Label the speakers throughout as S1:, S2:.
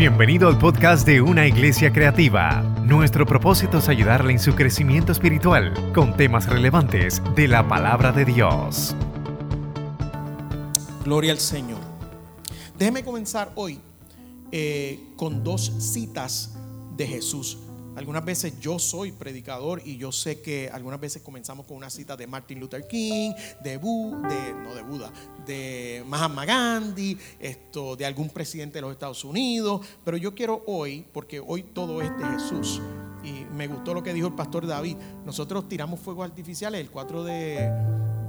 S1: Bienvenido al podcast de Una Iglesia Creativa. Nuestro propósito es ayudarle en su crecimiento espiritual con temas relevantes de la palabra de Dios.
S2: Gloria al Señor. Déjeme comenzar hoy eh, con dos citas de Jesús. Algunas veces yo soy predicador y yo sé que algunas veces comenzamos con una cita de Martin Luther King, de, de no de Buda, de Mahatma Gandhi, esto, de algún presidente de los Estados Unidos. Pero yo quiero hoy, porque hoy todo es de Jesús, y me gustó lo que dijo el pastor David, nosotros tiramos fuegos artificiales el 4 de,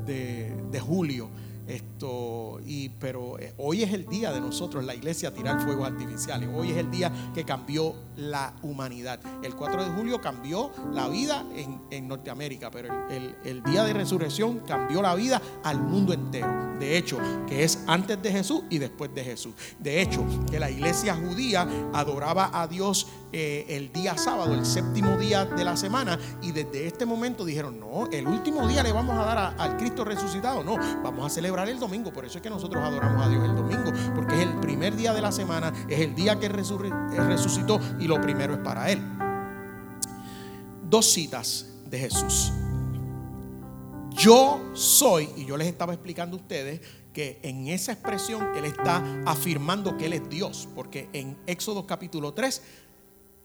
S2: de julio. Esto, y, pero eh, hoy es el día de nosotros, la iglesia, tirar fuegos artificiales. Hoy es el día que cambió la humanidad. El 4 de julio cambió la vida en, Norteamérica, pero el, el, día de resurrección cambió la vida al mundo entero. De hecho, que es antes de Jesús y después de Jesús. De hecho, que la iglesia judía adoraba a Dios eh, el día sábado, el séptimo día de la semana, y desde este momento dijeron, no, el último día le vamos a dar al Cristo resucitado, no, vamos a celebrar el domingo, por eso es que nosotros adoramos a Dios el domingo, porque es el primer día de la semana, es el día que resucitó y lo primero es para Él. Dos citas de Jesús. Yo soy, y yo les estaba explicando a ustedes, que en esa expresión Él está afirmando que Él es Dios, porque en Éxodo capítulo 3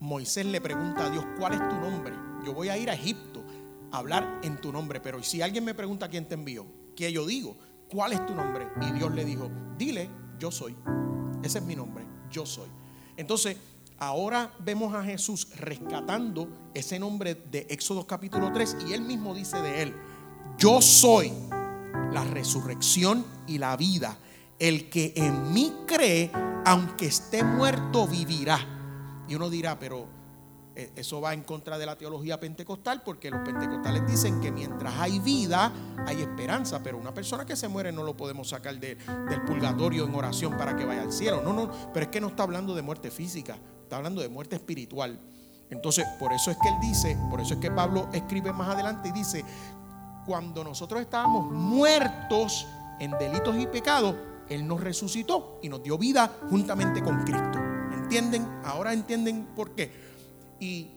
S2: Moisés le pregunta a Dios, ¿cuál es tu nombre? Yo voy a ir a Egipto a hablar en tu nombre, pero si alguien me pregunta quién te envió, ¿qué yo digo? ¿Cuál es tu nombre? Y Dios le dijo, dile, yo soy. Ese es mi nombre, yo soy. Entonces, ahora vemos a Jesús rescatando ese nombre de Éxodo capítulo 3 y él mismo dice de él, yo soy la resurrección y la vida. El que en mí cree, aunque esté muerto, vivirá. Y uno dirá, pero eh, eso va en contra de la teología pentecostal porque los pentecostales dicen que mientras hay vida hay esperanza, pero una persona que se muere no lo podemos sacar del purgatorio en oración para que vaya al cielo. No, no, pero es que no está hablando de muerte física, está hablando de muerte espiritual. Entonces, por eso es que él dice, por eso es que Pablo escribe más adelante y dice, cuando nosotros estábamos muertos en delitos y pecados, Él nos resucitó y nos dio vida juntamente con Cristo. ¿Entienden? Ahora entienden por qué. Y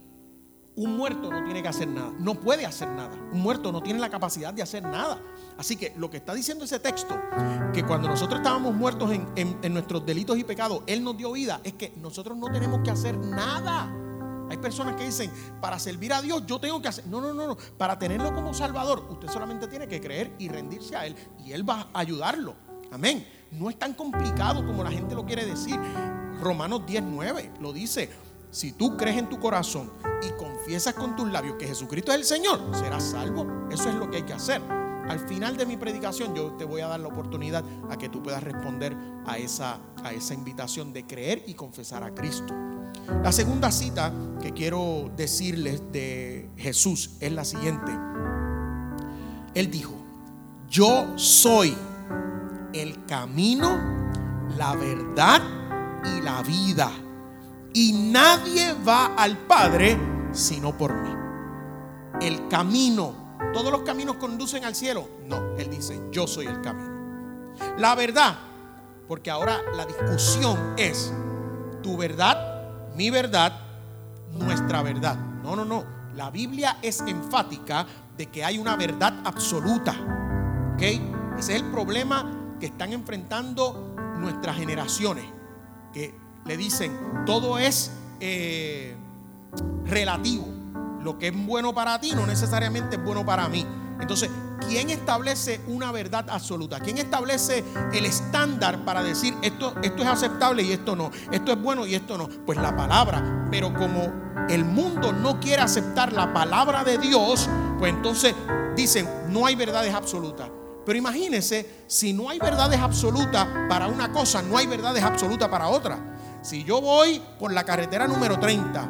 S2: un muerto no tiene que hacer nada, no puede hacer nada. Un muerto no tiene la capacidad de hacer nada. Así que lo que está diciendo ese texto, que cuando nosotros estábamos muertos en, nuestros delitos y pecados, Él nos dio vida, es que nosotros no tenemos que hacer nada. Hay personas que dicen, para servir a Dios yo tengo que hacer... No, no, no, no. Para tenerlo como Salvador, usted solamente tiene que creer y rendirse a Él. Y Él va a ayudarlo. Amén. No es tan complicado como la gente lo quiere decir. Romanos 19 lo dice. Si tú crees en tu corazón y confiesas con tus labios que Jesucristo es el Señor, serás salvo. Eso es lo que hay que hacer. Al final de mi predicación yo te voy a dar la oportunidad a que tú puedas responder a esa, a esa invitación de creer y confesar a Cristo. La segunda cita que quiero decirles de Jesús es la siguiente. Él dijo, yo soy el camino, la verdad y la vida. Y nadie va al Padre sino por mí. El camino, todos los caminos conducen al cielo. No, Él dice, yo soy el camino. La verdad, porque ahora la discusión es tu verdad, mi verdad, nuestra verdad. No, no, no. La Biblia es enfática de que hay una verdad absoluta. ¿Ok? Ese es el problema que están enfrentando nuestras generaciones, que le dicen, todo es eh, relativo. Lo que es bueno para ti no necesariamente es bueno para mí. Entonces, ¿quién establece una verdad absoluta? ¿Quién establece el estándar para decir esto, esto es aceptable y esto no? Esto es bueno y esto no. Pues la palabra. Pero como el mundo no quiere aceptar la palabra de Dios, pues entonces dicen, no hay verdades absolutas. Pero imagínense, si no hay verdades absolutas para una cosa, no hay verdades absolutas para otra. Si yo voy por la carretera número 30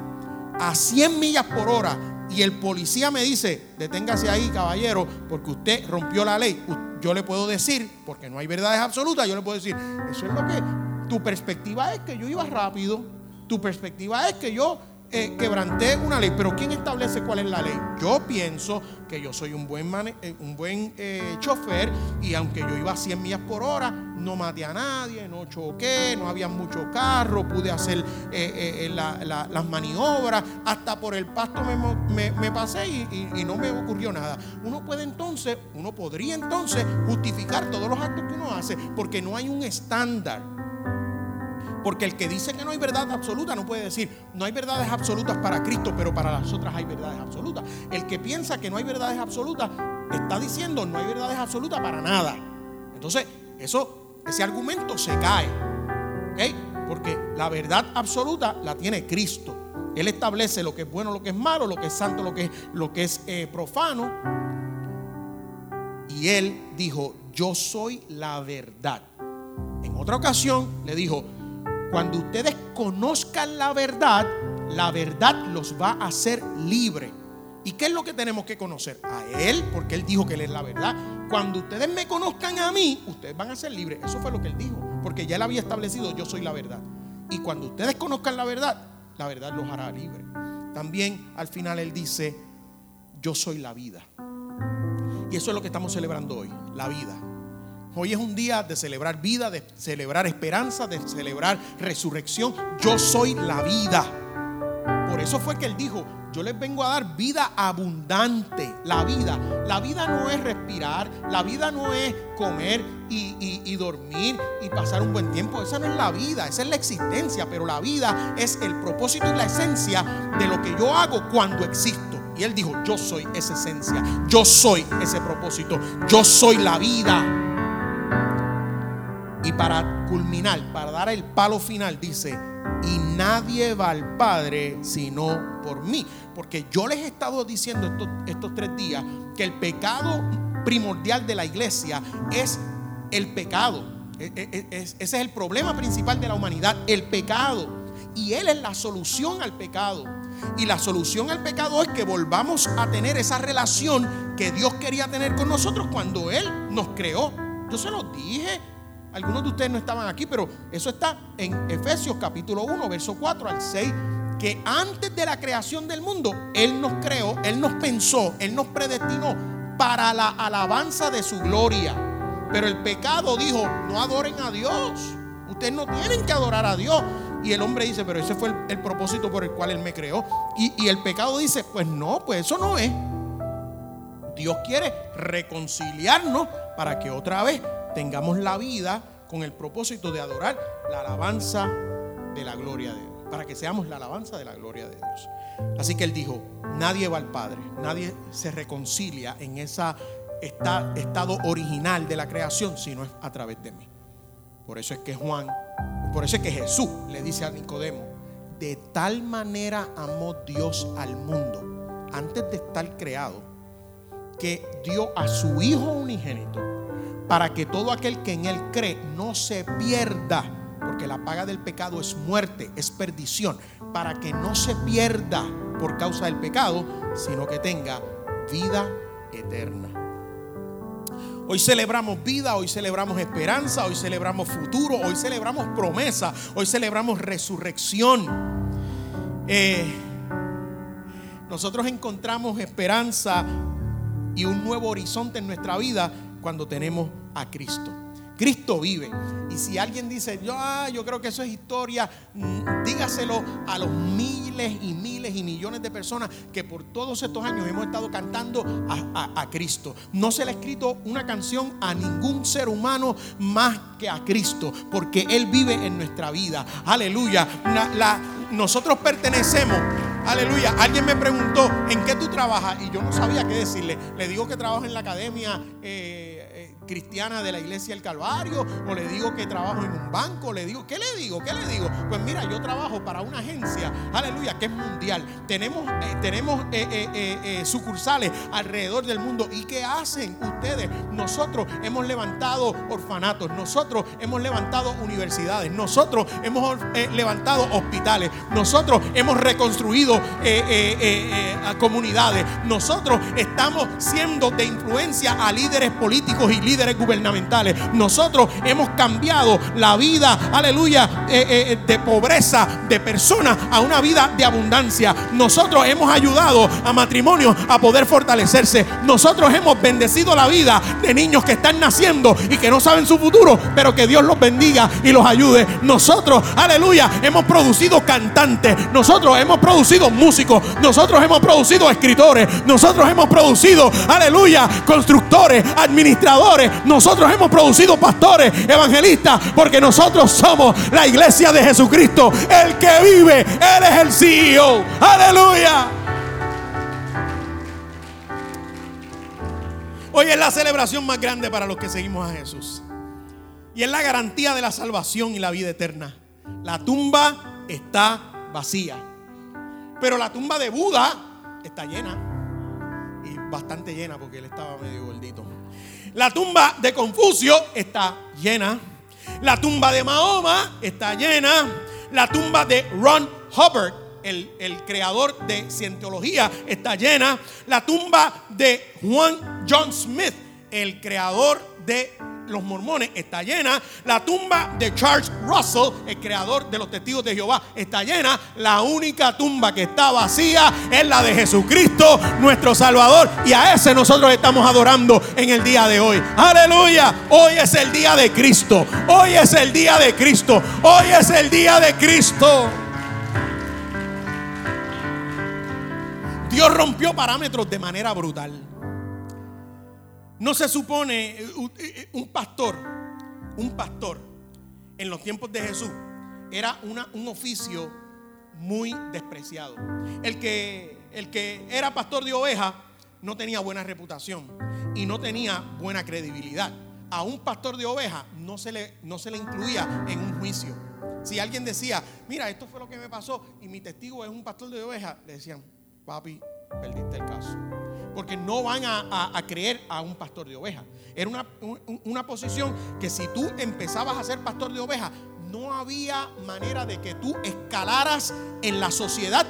S2: a 100 millas por hora y el policía me dice, deténgase ahí, caballero, porque usted rompió la ley, yo le puedo decir, porque no hay verdades absolutas, yo le puedo decir, eso es lo que tu perspectiva es que yo iba rápido, tu perspectiva es que yo eh, quebranté una ley, pero ¿quién establece cuál es la ley? Yo pienso que yo soy un buen, eh, un buen eh, chofer y aunque yo iba a 100 millas por hora, no maté a nadie, no choqué, no había mucho carro, pude hacer las maniobras, hasta por el pasto me, pasé y, no me ocurrió nada. Uno puede entonces, uno podría entonces justificar todos los actos que uno hace porque no hay un estándar. Porque el que dice que no hay verdad absoluta no puede decir, no hay verdades absolutas para Cristo, pero para las otras hay verdades absolutas. El que piensa que no hay verdades absolutas está diciendo no hay verdades absolutas para nada. Entonces, eso, ese argumento se cae. Porque la verdad absoluta la tiene Cristo. Él establece lo que es bueno, lo que es malo, lo que es santo, lo que es, lo que es eh, profano. Y él dijo, yo soy la verdad. En otra ocasión le dijo, cuando ustedes conozcan la verdad, la verdad los va a hacer libre. ¿Y qué es lo que tenemos que conocer? A Él, porque Él dijo que Él es la verdad. Cuando ustedes me conozcan a mí, ustedes van a ser libres. Eso fue lo que Él dijo, porque ya Él había establecido, yo soy la verdad. Y cuando ustedes conozcan la verdad, la verdad los hará libres. También al final Él dice, yo soy la vida. Y eso es lo que estamos celebrando hoy, la vida. Hoy es un día de celebrar vida, de celebrar esperanza, de celebrar resurrección. Yo soy la vida. Por eso fue que él dijo, yo les vengo a dar vida abundante. La vida. La vida no es respirar. La vida no es comer y, dormir y pasar un buen tiempo. Esa no es la vida. Esa es la existencia. Pero la vida es el propósito y la esencia de lo que yo hago cuando existo. Y él dijo, yo soy esa esencia. Yo soy ese propósito. Yo soy la vida. Y para culminar, para dar el palo final, dice, y nadie va al Padre sino por mí. Porque yo les he estado diciendo estos, estos tres días que el pecado primordial de la iglesia es el pecado. E, e, e, ese es el problema principal de la humanidad, el pecado. Y Él es la solución al pecado. Y la solución al pecado es que volvamos a tener esa relación que Dios quería tener con nosotros cuando Él nos creó. Yo se lo dije algunos de ustedes no estaban aquí, pero eso está en Efesios capítulo 1, verso 4 al 6, que antes de la creación del mundo, Él nos creó, Él nos pensó, Él nos predestinó para la alabanza de su gloria. Pero el pecado dijo, no adoren a Dios. Ustedes no tienen que adorar a Dios. Y el hombre dice, pero ese fue el, propósito por el cual Él me creó. Y, el pecado dice, pues no, pues eso no es. Dios quiere reconciliarnos para que otra vez tengamos la vida con el propósito de adorar la alabanza de la gloria de Dios, para que seamos la alabanza de la gloria de Dios. Así que él dijo, nadie va al Padre, nadie se reconcilia en ese estado original de la creación, sino es a través de mí. Por eso es que Juan, por eso es que Jesús le dice a Nicodemo, de tal manera amó Dios al mundo, antes de estar creado, que dio a su Hijo unigénito para que todo aquel que en Él cree no se pierda, porque la paga del pecado es muerte, es perdición, para que no se pierda por causa del pecado, sino que tenga vida eterna. Hoy celebramos vida, hoy celebramos esperanza, hoy celebramos futuro, hoy celebramos promesa, hoy celebramos resurrección. Eh, nosotros encontramos esperanza y un nuevo horizonte en nuestra vida cuando tenemos a Cristo. Cristo vive. Y si alguien dice, yo, ah, yo creo que eso es historia, mm, dígaselo a los miles y miles y millones de personas que por todos estos años hemos estado cantando a, Cristo. No se le ha escrito una canción a ningún ser humano más que a Cristo, porque Él vive en nuestra vida. Aleluya. nosotros pertenecemos Aleluya. Alguien me preguntó, ¿en qué tú trabajas? Y yo no sabía qué decirle. Le digo que trabajo en la academia. Eh, cristiana de la iglesia del Calvario, o le digo que trabajo en un banco, le digo, ¿qué le digo? ¿Qué le digo? Pues mira, yo trabajo para una agencia, aleluya, que es mundial. Tenemos, eh, tenemos eh, eh, sucursales alrededor del mundo. ¿Y qué hacen ustedes? Nosotros hemos levantado orfanatos, nosotros hemos levantado universidades, nosotros hemos levantado hospitales, nosotros hemos reconstruido comunidades, nosotros estamos siendo de influencia a líderes políticos y líderes gubernamentales. Nosotros hemos cambiado la vida, aleluya, eh, eh, de pobreza de personas a una vida de abundancia. Nosotros hemos ayudado a matrimonios a poder fortalecerse. Nosotros hemos bendecido la vida de niños que están naciendo y que no saben su futuro, pero que Dios los bendiga y los ayude. Nosotros, aleluya, hemos producido cantantes. Nosotros hemos producido músicos. Nosotros hemos producido escritores. Nosotros hemos producido, aleluya, constructores, administradores. Nosotros hemos producido pastores, evangelistas, porque nosotros somos la iglesia de Jesucristo. El que vive, Él es el CEO. Aleluya. Hoy es la celebración más grande para los que seguimos a Jesús. Y es la garantía de la salvación y la vida eterna. La tumba está vacía. Pero la tumba de Buda está llena. Y bastante llena porque él estaba medio. La tumba de Confucio está llena. La tumba de Mahoma está llena. La tumba de Ron Hubbard, el, el, creador de cientología, está llena. La tumba de Juan John Smith, el creador de los mormones, está llena. La tumba de Charles Russell, el creador de los testigos de Jehová, está llena. La única tumba que está vacía es la de Jesucristo, nuestro Salvador. Y a ese nosotros estamos adorando en el día de hoy. Aleluya. Hoy es el día de Cristo. Hoy es el día de Cristo. Hoy es el día de Cristo. Dios rompió parámetros de manera brutal. No se supone eh, eh, un pastor, un pastor en los tiempos de Jesús era una, un oficio muy despreciado. El que, el que era pastor de ovejas no tenía buena reputación y no tenía buena credibilidad. A un pastor de ovejas no se le, no se le incluía en un juicio. Si alguien decía, mira, esto fue lo que me pasó y mi testigo es un pastor de ovejas, le decían, papi, perdiste el caso porque no van a, creer a un pastor de ovejas. Era una, una posición que si tú empezabas a ser pastor de ovejas, no había manera de que tú escalaras en la sociedad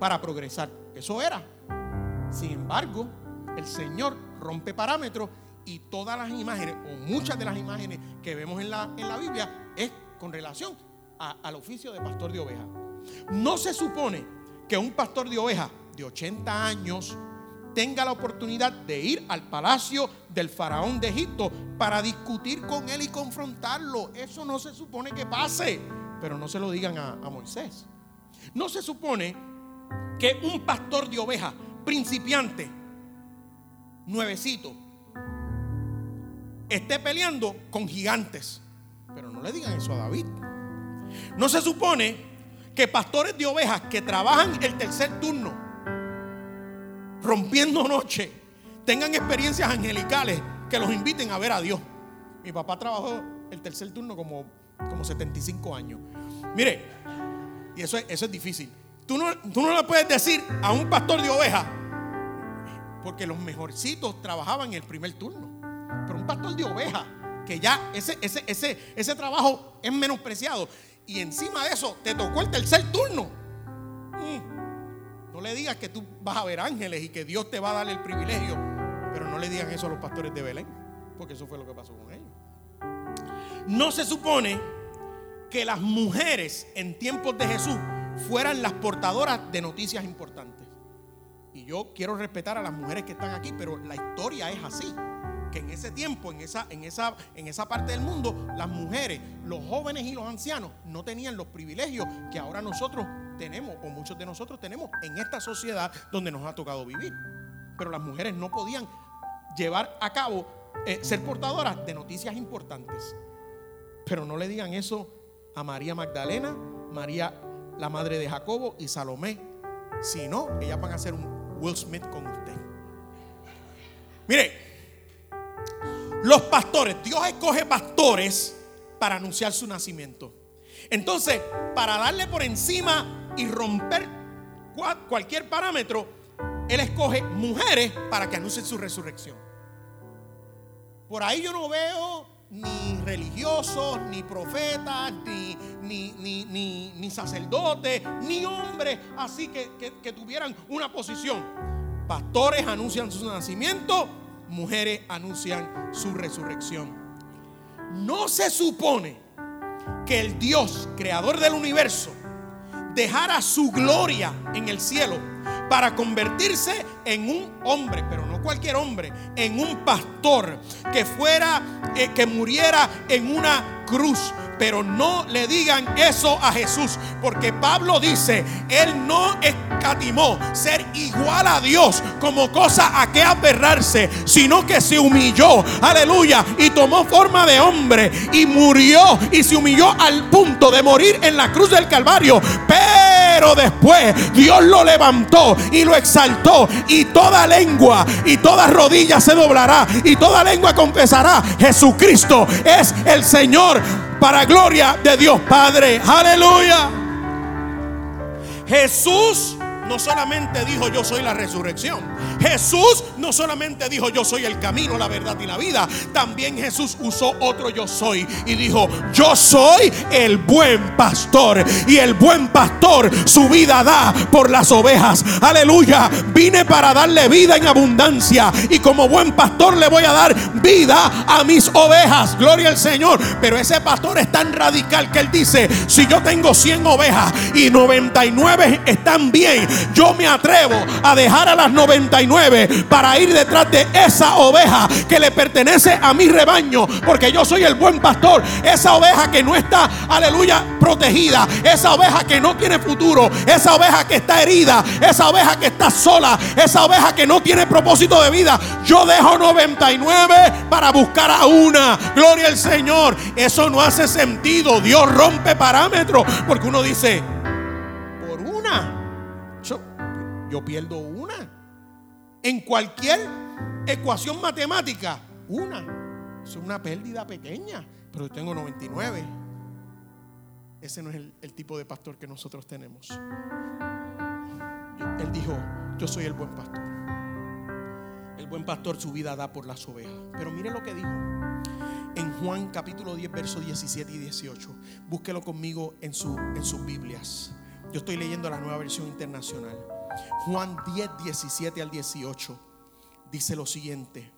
S2: para progresar. Eso era. Sin embargo, el Señor rompe parámetros y todas las imágenes, o muchas de las imágenes que vemos en la, en la Biblia, es con relación al oficio de pastor de ovejas. No se supone que un pastor de ovejas de 80 años, tenga la oportunidad de ir al palacio del faraón de Egipto para discutir con él y confrontarlo. Eso no se supone que pase, pero no se lo digan a, Moisés. No se supone que un pastor de ovejas, principiante, nuevecito, esté peleando con gigantes. Pero no le digan eso a David. No se supone que pastores de ovejas que trabajan el tercer turno, rompiendo noche, tengan experiencias angelicales que los inviten a ver a Dios. Mi papá trabajó el tercer turno como, como 75 años. Mire, y eso es, eso es difícil. Tú no, tú no le puedes decir a un pastor de ovejas, porque los mejorcitos trabajaban en el primer turno. Pero un pastor de ovejas, que ya ese, ese, ese, ese trabajo es menospreciado. Y encima de eso, te tocó el tercer turno. Mm. Le digas que tú vas a ver ángeles y que Dios te va a dar el privilegio, pero no le digan eso a los pastores de Belén, porque eso fue lo que pasó con ellos. No se supone que las mujeres en tiempos de Jesús fueran las portadoras de noticias importantes. Y yo quiero respetar a las mujeres que están aquí, pero la historia es así. Que en ese tiempo, en esa, en esa, en esa parte del mundo, las mujeres, los jóvenes y los ancianos no tenían los privilegios que ahora nosotros tenemos, o muchos de nosotros tenemos en esta sociedad donde nos ha tocado vivir. Pero las mujeres no podían llevar a cabo, eh, ser portadoras de noticias importantes. Pero no le digan eso a María Magdalena, María la madre de Jacobo y Salomé. Si no, ellas van a hacer un Will Smith con usted. Mire, los pastores, Dios escoge pastores para anunciar su nacimiento. Entonces, para darle por encima y romper cualquier parámetro, Él escoge mujeres para que anuncien su resurrección. Por ahí yo no veo ni religiosos, ni profetas, ni, ni, ni, ni, sacerdotes, ni hombres así que, que, tuvieran una posición. Pastores anuncian su nacimiento, mujeres anuncian su resurrección. No se supone que el Dios, creador del universo, dejara su gloria en el cielo para convertirse en un hombre, pero no cualquier hombre, en un pastor que fuera, eh, que muriera en una cruz pero no le digan eso a Jesús, porque Pablo dice, Él no escatimó ser igual a Dios como cosa a que aferrarse, sino que se humilló, aleluya, y tomó forma de hombre y murió y se humilló al punto de morir en la cruz del Calvario. Pero después Dios lo levantó y lo exaltó y toda lengua y toda rodilla se doblará y toda lengua confesará, Jesucristo es el Señor para gloria de Dios Padre. Aleluya. Jesús no solamente dijo yo soy la resurrección. Jesús no solamente dijo yo soy el camino, la verdad y la vida. También Jesús usó otro yo soy y dijo yo soy el buen pastor. Y el buen pastor su vida da por las ovejas. Aleluya. Vine para darle vida en abundancia. Y como buen pastor le voy a dar vida a mis ovejas. Gloria al Señor. Pero ese pastor es tan radical que él dice, si yo tengo 100 ovejas y 99 están bien, yo me atrevo a dejar a las 99 para ir detrás de esa oveja que le pertenece a mi rebaño, porque yo soy el buen pastor. Esa oveja que no está, aleluya, protegida, esa oveja que no tiene futuro, esa oveja que está herida, esa oveja que está sola, esa oveja que no tiene propósito de vida. Yo dejo 99 para buscar a una. Gloria al Señor. Eso no hace sentido. Dios rompe parámetros, porque uno dice, yo pierdo una. En cualquier ecuación matemática, una. Es una pérdida pequeña, pero yo tengo 99. Ese no es el, tipo de pastor que nosotros tenemos. Él dijo, yo soy el buen pastor. El buen pastor su vida da por las ovejas. Pero mire lo que dijo en Juan capítulo 10, versos 17 y 18. Búsquelo conmigo en, su, en sus Biblias. Yo estoy leyendo la nueva versión internacional. Juan 10, 17 al 18 dice lo siguiente.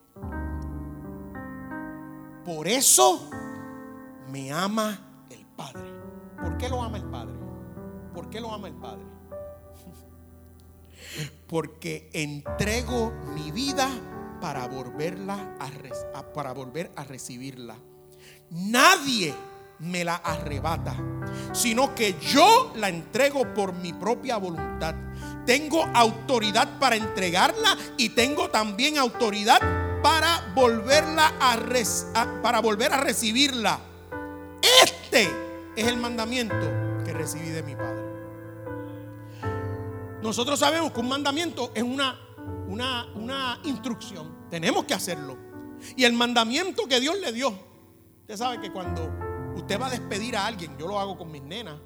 S2: Por eso me ama el Padre. ¿Por qué lo ama el Padre? ¿Por qué lo ama el Padre? Porque entrego mi vida para volverla a, para volver a recibirla. Nadie me la arrebata, sino que yo la entrego por mi propia voluntad tengo autoridad para entregarla y tengo también autoridad para volverla a, para volver a recibirla. Este es el mandamiento que recibí de mi Padre. Nosotros sabemos que un mandamiento es una, una, una instrucción. Tenemos que hacerlo. Y el mandamiento que Dios le dio, usted sabe que cuando usted va a despedir a alguien, yo lo hago con mis nenas,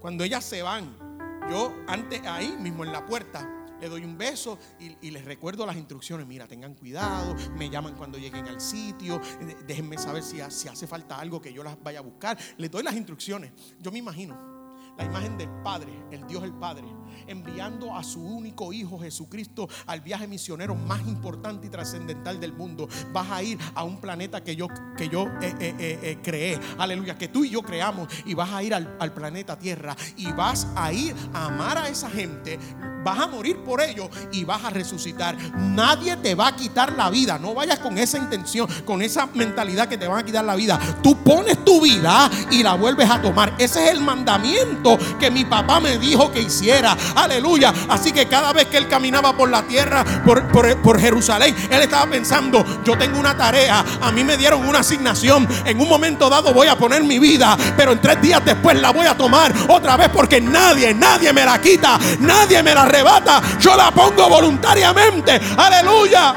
S2: cuando ellas se van, yo antes ahí mismo en la puerta le doy un beso y, les recuerdo las instrucciones. Mira, tengan cuidado, me llaman cuando lleguen al sitio, déjenme saber si, si hace falta algo que yo las vaya a buscar. Les doy las instrucciones. Yo me imagino la imagen del Padre, el Dios el Padre, enviando a su único Hijo Jesucristo al viaje misionero más importante y trascendental del mundo. Vas a ir a un planeta que yo, que yo eh, eh, eh, creé, aleluya, que tú y yo creamos, y vas a ir al, al planeta Tierra y vas a ir a amar a esa gente vas a morir por ellos y vas a resucitar. Nadie te va a quitar la vida. No vayas con esa intención, con esa mentalidad que te van a quitar la vida. Tú pones tu vida y la vuelves a tomar. Ese es el mandamiento que mi papá me dijo que hiciera. Aleluya. Así que cada vez que él caminaba por la tierra, por, por Jerusalén, él estaba pensando, yo tengo una tarea, a mí me dieron una asignación. En un momento dado voy a poner mi vida, pero en tres días después la voy a tomar otra vez porque nadie, nadie me la quita, nadie me la arrebata, yo la pongo voluntariamente. Aleluya.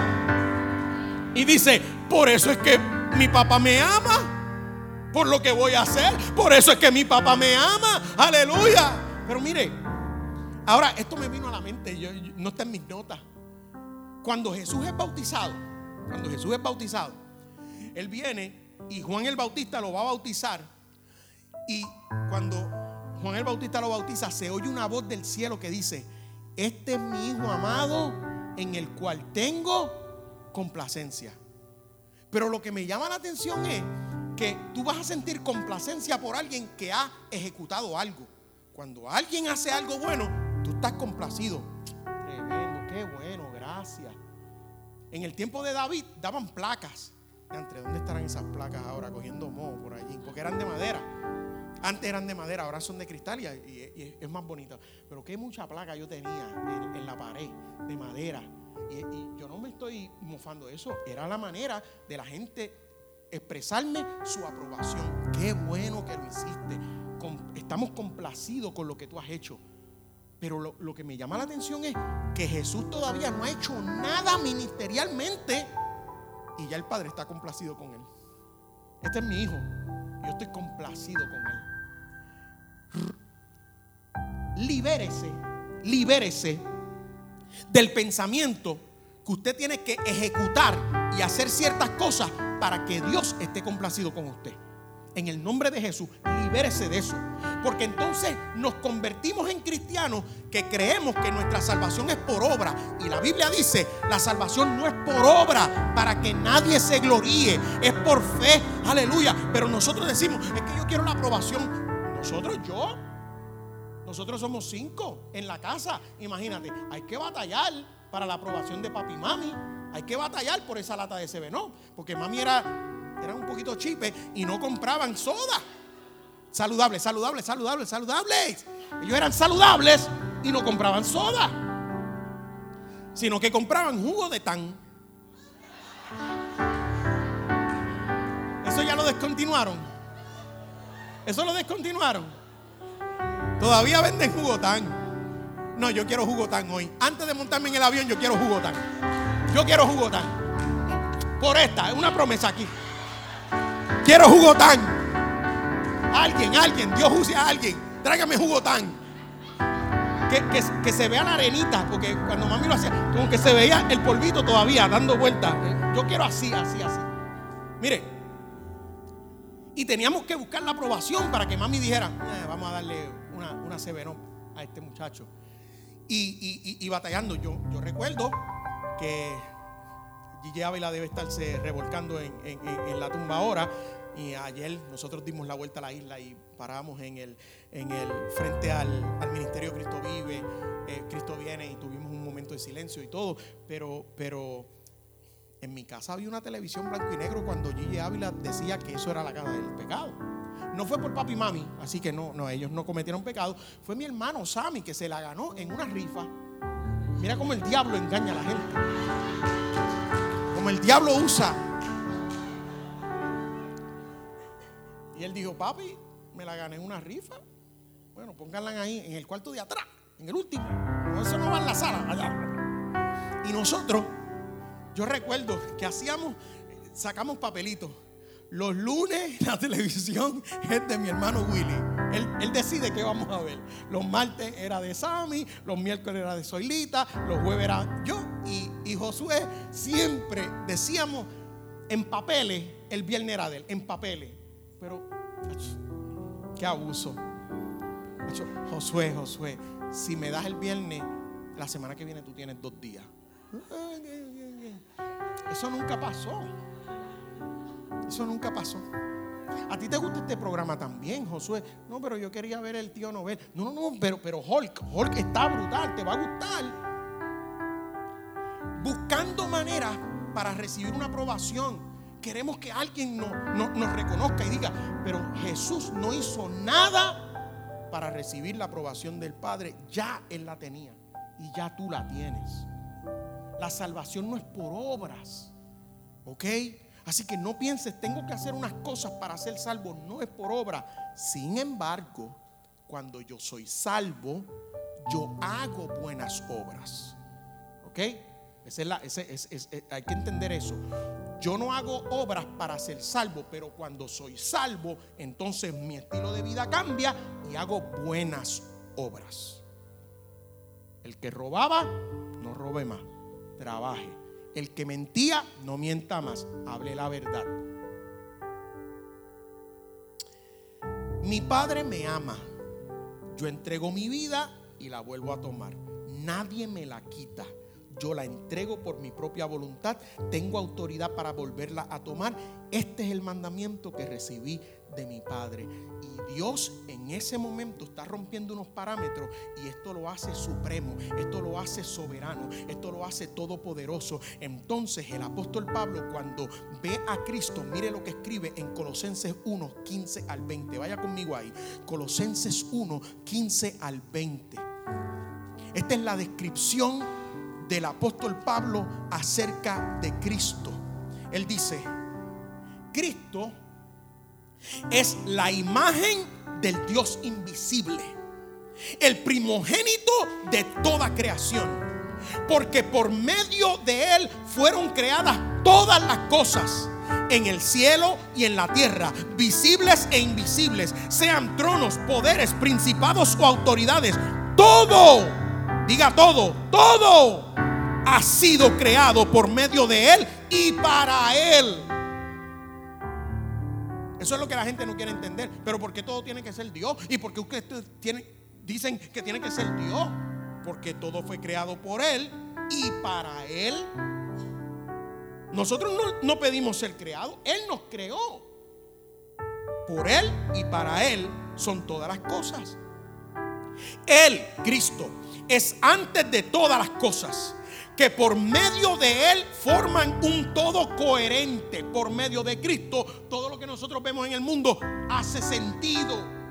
S2: Y dice, por eso es que mi papá me ama. Por lo que voy a hacer. Por eso es que mi papá me ama. Aleluya. Pero mire, ahora esto me vino a la mente. no está en mis notas. Cuando Jesús es bautizado, cuando Jesús es bautizado, Él viene y Juan el Bautista lo va a bautizar. Y cuando Juan el Bautista lo bautiza, se oye una voz del cielo que dice, este es mi Hijo amado en el cual tengo complacencia. Pero lo que me llama la atención es que tú vas a sentir complacencia por alguien que ha ejecutado algo. Cuando alguien hace algo bueno, tú estás complacido. Tremendo, qué bueno, gracias. En el tiempo de David daban placas. Entre ¿dónde estarán esas placas ahora cogiendo moho por allí? Porque eran de madera. Antes eran de madera, ahora son de cristal y, es más bonito. Pero qué mucha placa yo tenía en, la pared de madera. Y, y, yo no me estoy mofando de eso. Era la manera de la gente expresarme su aprobación. Qué bueno que lo hiciste. Estamos complacidos con lo que tú has hecho. Pero lo, que me llama la atención es que Jesús todavía no ha hecho nada ministerialmente y ya el Padre está complacido con él. Este es mi hijo. Yo estoy complacido con él. Libérese, libérese del pensamiento que usted tiene que ejecutar y hacer ciertas cosas para que Dios esté complacido con usted. En el nombre de Jesús, libérese de eso. Porque entonces nos convertimos en cristianos que creemos que nuestra salvación es por obra. Y la Biblia dice, la salvación no es por obra para que nadie se gloríe. Es por fe. Aleluya. Pero nosotros decimos, es que yo quiero la aprobación. Nosotros, yo. Nosotros somos cinco en la casa. Imagínate, hay que batallar para la aprobación de papi y mami. Hay que batallar por esa lata de CB, no. Porque mami era, era un poquito chipe y no compraban soda. Saludables, saludables, saludables, saludables. Ellos eran saludables y no compraban soda. Sino que compraban jugo de tan. Eso ya lo descontinuaron. Eso lo descontinuaron. Todavía venden jugo tan. No, yo quiero jugo tan hoy. Antes de montarme en el avión, yo quiero jugo tan. Yo quiero jugo tan. Por esta, es una promesa aquí. Quiero jugo tan. Alguien, alguien, Dios use a alguien. Tráigame jugo tan. Que, se vea la arenita, porque cuando mami lo hacía, como que se veía el polvito todavía dando vueltas. Yo quiero así, así, así. Mire, y teníamos que buscar la aprobación para que mami dijera, eh, vamos a darle una, una a este muchacho. Y, batallando, yo, yo recuerdo que Gigi Ávila debe estarse revolcando en, la tumba ahora y ayer nosotros dimos la vuelta a la isla y paramos en el, en el frente al, Ministerio Cristo Vive. Eh, Cristo viene y tuvimos un momento de silencio y todo. Pero, en mi casa había una televisión blanco y negro cuando Gigi Ávila decía que eso era la cara del pecado. No fue por papi y mami, así que no, no, ellos no cometieron pecado. Fue mi hermano Sammy que se la ganó en una rifa. Mira cómo el diablo engaña a la gente. Como el diablo usa Y él dijo, papi, me la gané en una rifa. Bueno, pónganla ahí, en el cuarto de atrás, en el último. No, eso no va en la sala, allá. Y nosotros, yo recuerdo que hacíamos, sacamos papelitos. Los lunes la televisión es de mi hermano Willy. Él, decide qué vamos a ver. Los martes era de Sammy, los miércoles era de Soilita, los jueves era yo y, y Josué. Siempre decíamos en papeles, el viernes era de él, en papeles. Pero, qué abuso. Josué, Josué, si me das el viernes, la semana que viene tú tienes dos días. Eso nunca pasó. Eso nunca pasó. A ti te gusta este programa también, Josué. No, pero yo quería ver el tío Nobel. No, no, no, pero, pero Hulk, Hulk está brutal, te va a gustar. Buscando maneras para recibir una aprobación queremos que alguien nos reconozca y diga, pero Jesús no hizo nada para recibir la aprobación del Padre, ya Él la tenía y ya tú la tienes. La salvación no es por obras, ¿ok? Así que no pienses, tengo que hacer unas cosas para ser salvo, no es por obra. Sin embargo, cuando yo soy salvo, yo hago buenas obras, ¿ok? hay que entender eso. Yo no hago obras para ser salvo, pero cuando soy salvo, entonces mi estilo de vida cambia y hago buenas obras. El que robaba, no robe más, trabaje. El que mentía, no mienta más, hable la verdad. Mi padre me ama. Yo entrego mi vida y la vuelvo a tomar. Nadie me la quita. yo la entrego por mi propia voluntad, tengo autoridad para volverla a tomar. Este es el mandamiento que recibí de mi Padre. Y Dios en ese momento está rompiendo unos parámetros y esto lo hace supremo, esto lo hace soberano, esto lo hace todopoderoso. Entonces el apóstol Pablo cuando ve a Cristo, mire lo que escribe en Colosenses 1, 15 al 20. Vaya conmigo ahí. Colosenses 1, 15 al 20. Esta es la descripción del apóstol Pablo acerca de Cristo. Él dice, Cristo es la imagen del Dios invisible, el primogénito de toda creación, porque por medio de Él fueron creadas todas las cosas en el cielo y en la tierra, visibles e invisibles, sean tronos, poderes, principados o autoridades, todo, diga todo, todo ha sido creado por medio de Él y para Él. Eso es lo que la gente no quiere entender. Pero porque todo tiene que ser Dios? ¿Y porque ustedes dicen que tiene que ser Dios? Porque todo fue creado por Él y para Él. Nosotros no, no pedimos ser creados. Él nos creó. Por Él y para Él son todas las cosas. Él, Cristo, es antes de todas las cosas que por medio de Él forman un todo coherente. Por medio de Cristo, todo lo que nosotros vemos en el mundo hace sentido.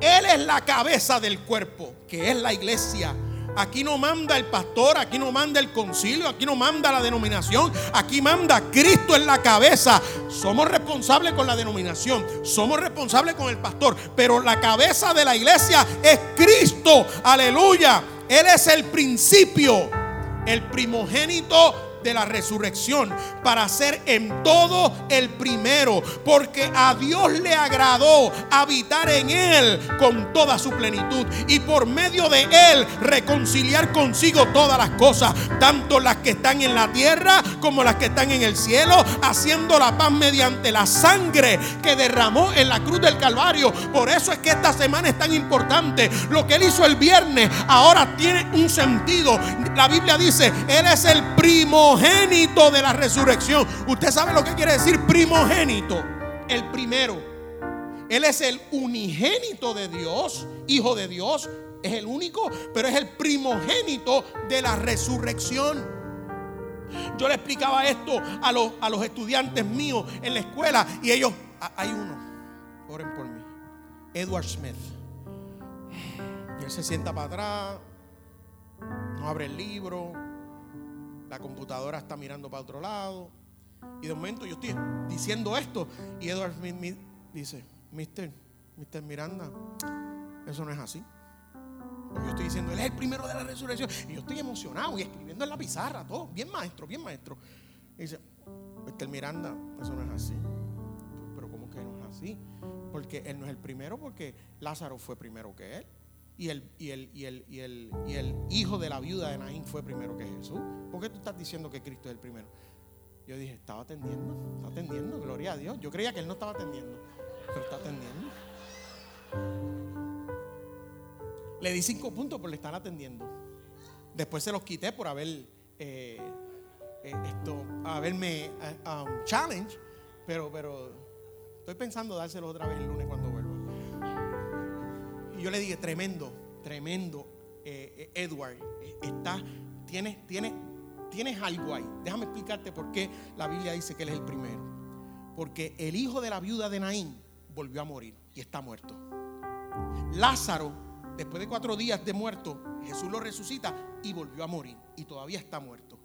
S2: Él es la cabeza del cuerpo, que es la iglesia. Aquí no manda el pastor, aquí no manda el concilio, aquí no manda la denominación, aquí manda Cristo en la cabeza. Somos responsables con la denominación, somos responsables con el pastor, pero la cabeza de la iglesia es Cristo. Aleluya. Él es el principio, el primogénito de la resurrección para ser en todo el primero, porque a Dios le agradó habitar en él con toda su plenitud y por medio de él reconciliar consigo todas las cosas, tanto las que están en la tierra como las que están en el cielo, haciendo la paz mediante la sangre que derramó en la cruz del Calvario. Por eso es que esta semana es tan importante. Lo que él hizo el viernes ahora tiene un sentido. La Biblia dice, él es el primo primogénito de la resurrección. ¿Usted sabe lo que quiere decir primogénito? El primero. Él es el unigénito de Dios, hijo de Dios. Es el único, pero es el primogénito de la resurrección. Yo le explicaba esto a los, a los estudiantes míos en la escuela y ellos, hay uno, oren por mí, Edward Smith. Y él se sienta para atrás, no abre el libro, la computadora está mirando para otro lado. Y de momento yo estoy diciendo esto y Edward Smith dice, Mister, Mister Miranda, eso no es así. yo estoy diciendo, Él es el primero de la resurrección. Y yo estoy emocionado y escribiendo en la pizarra, todo, bien maestro, bien maestro. Y dice, Mister Miranda, eso no es así. Pero ¿cómo que no es así? Porque Él no es el primero, porque Lázaro fue primero que Él y el, y el, y el, y el, y el hijo de la viuda de Naín fue primero que Jesús. ¿Por qué tú estás diciendo que Cristo es el primero? Yo dije, estaba atendiendo, está atendiendo, gloria a Dios. Yo creía que él no estaba atendiendo, pero está atendiendo. Le di cinco puntos por le estar atendiendo. Después se los quité por haber eh, eh, esto, haberme uh, um, challenge, pero, pero estoy pensando dárselo otra vez el lunes cuando yo le dije, tremendo, tremendo, eh, eh, Edward, está, tienes, tienes, tienes algo ahí. Déjame explicarte por qué la Biblia dice que él es el primero. Porque el hijo de la viuda de Naín volvió a morir y está muerto. Lázaro, después de cuatro días de muerto, Jesús lo resucita y volvió a morir y todavía está muerto.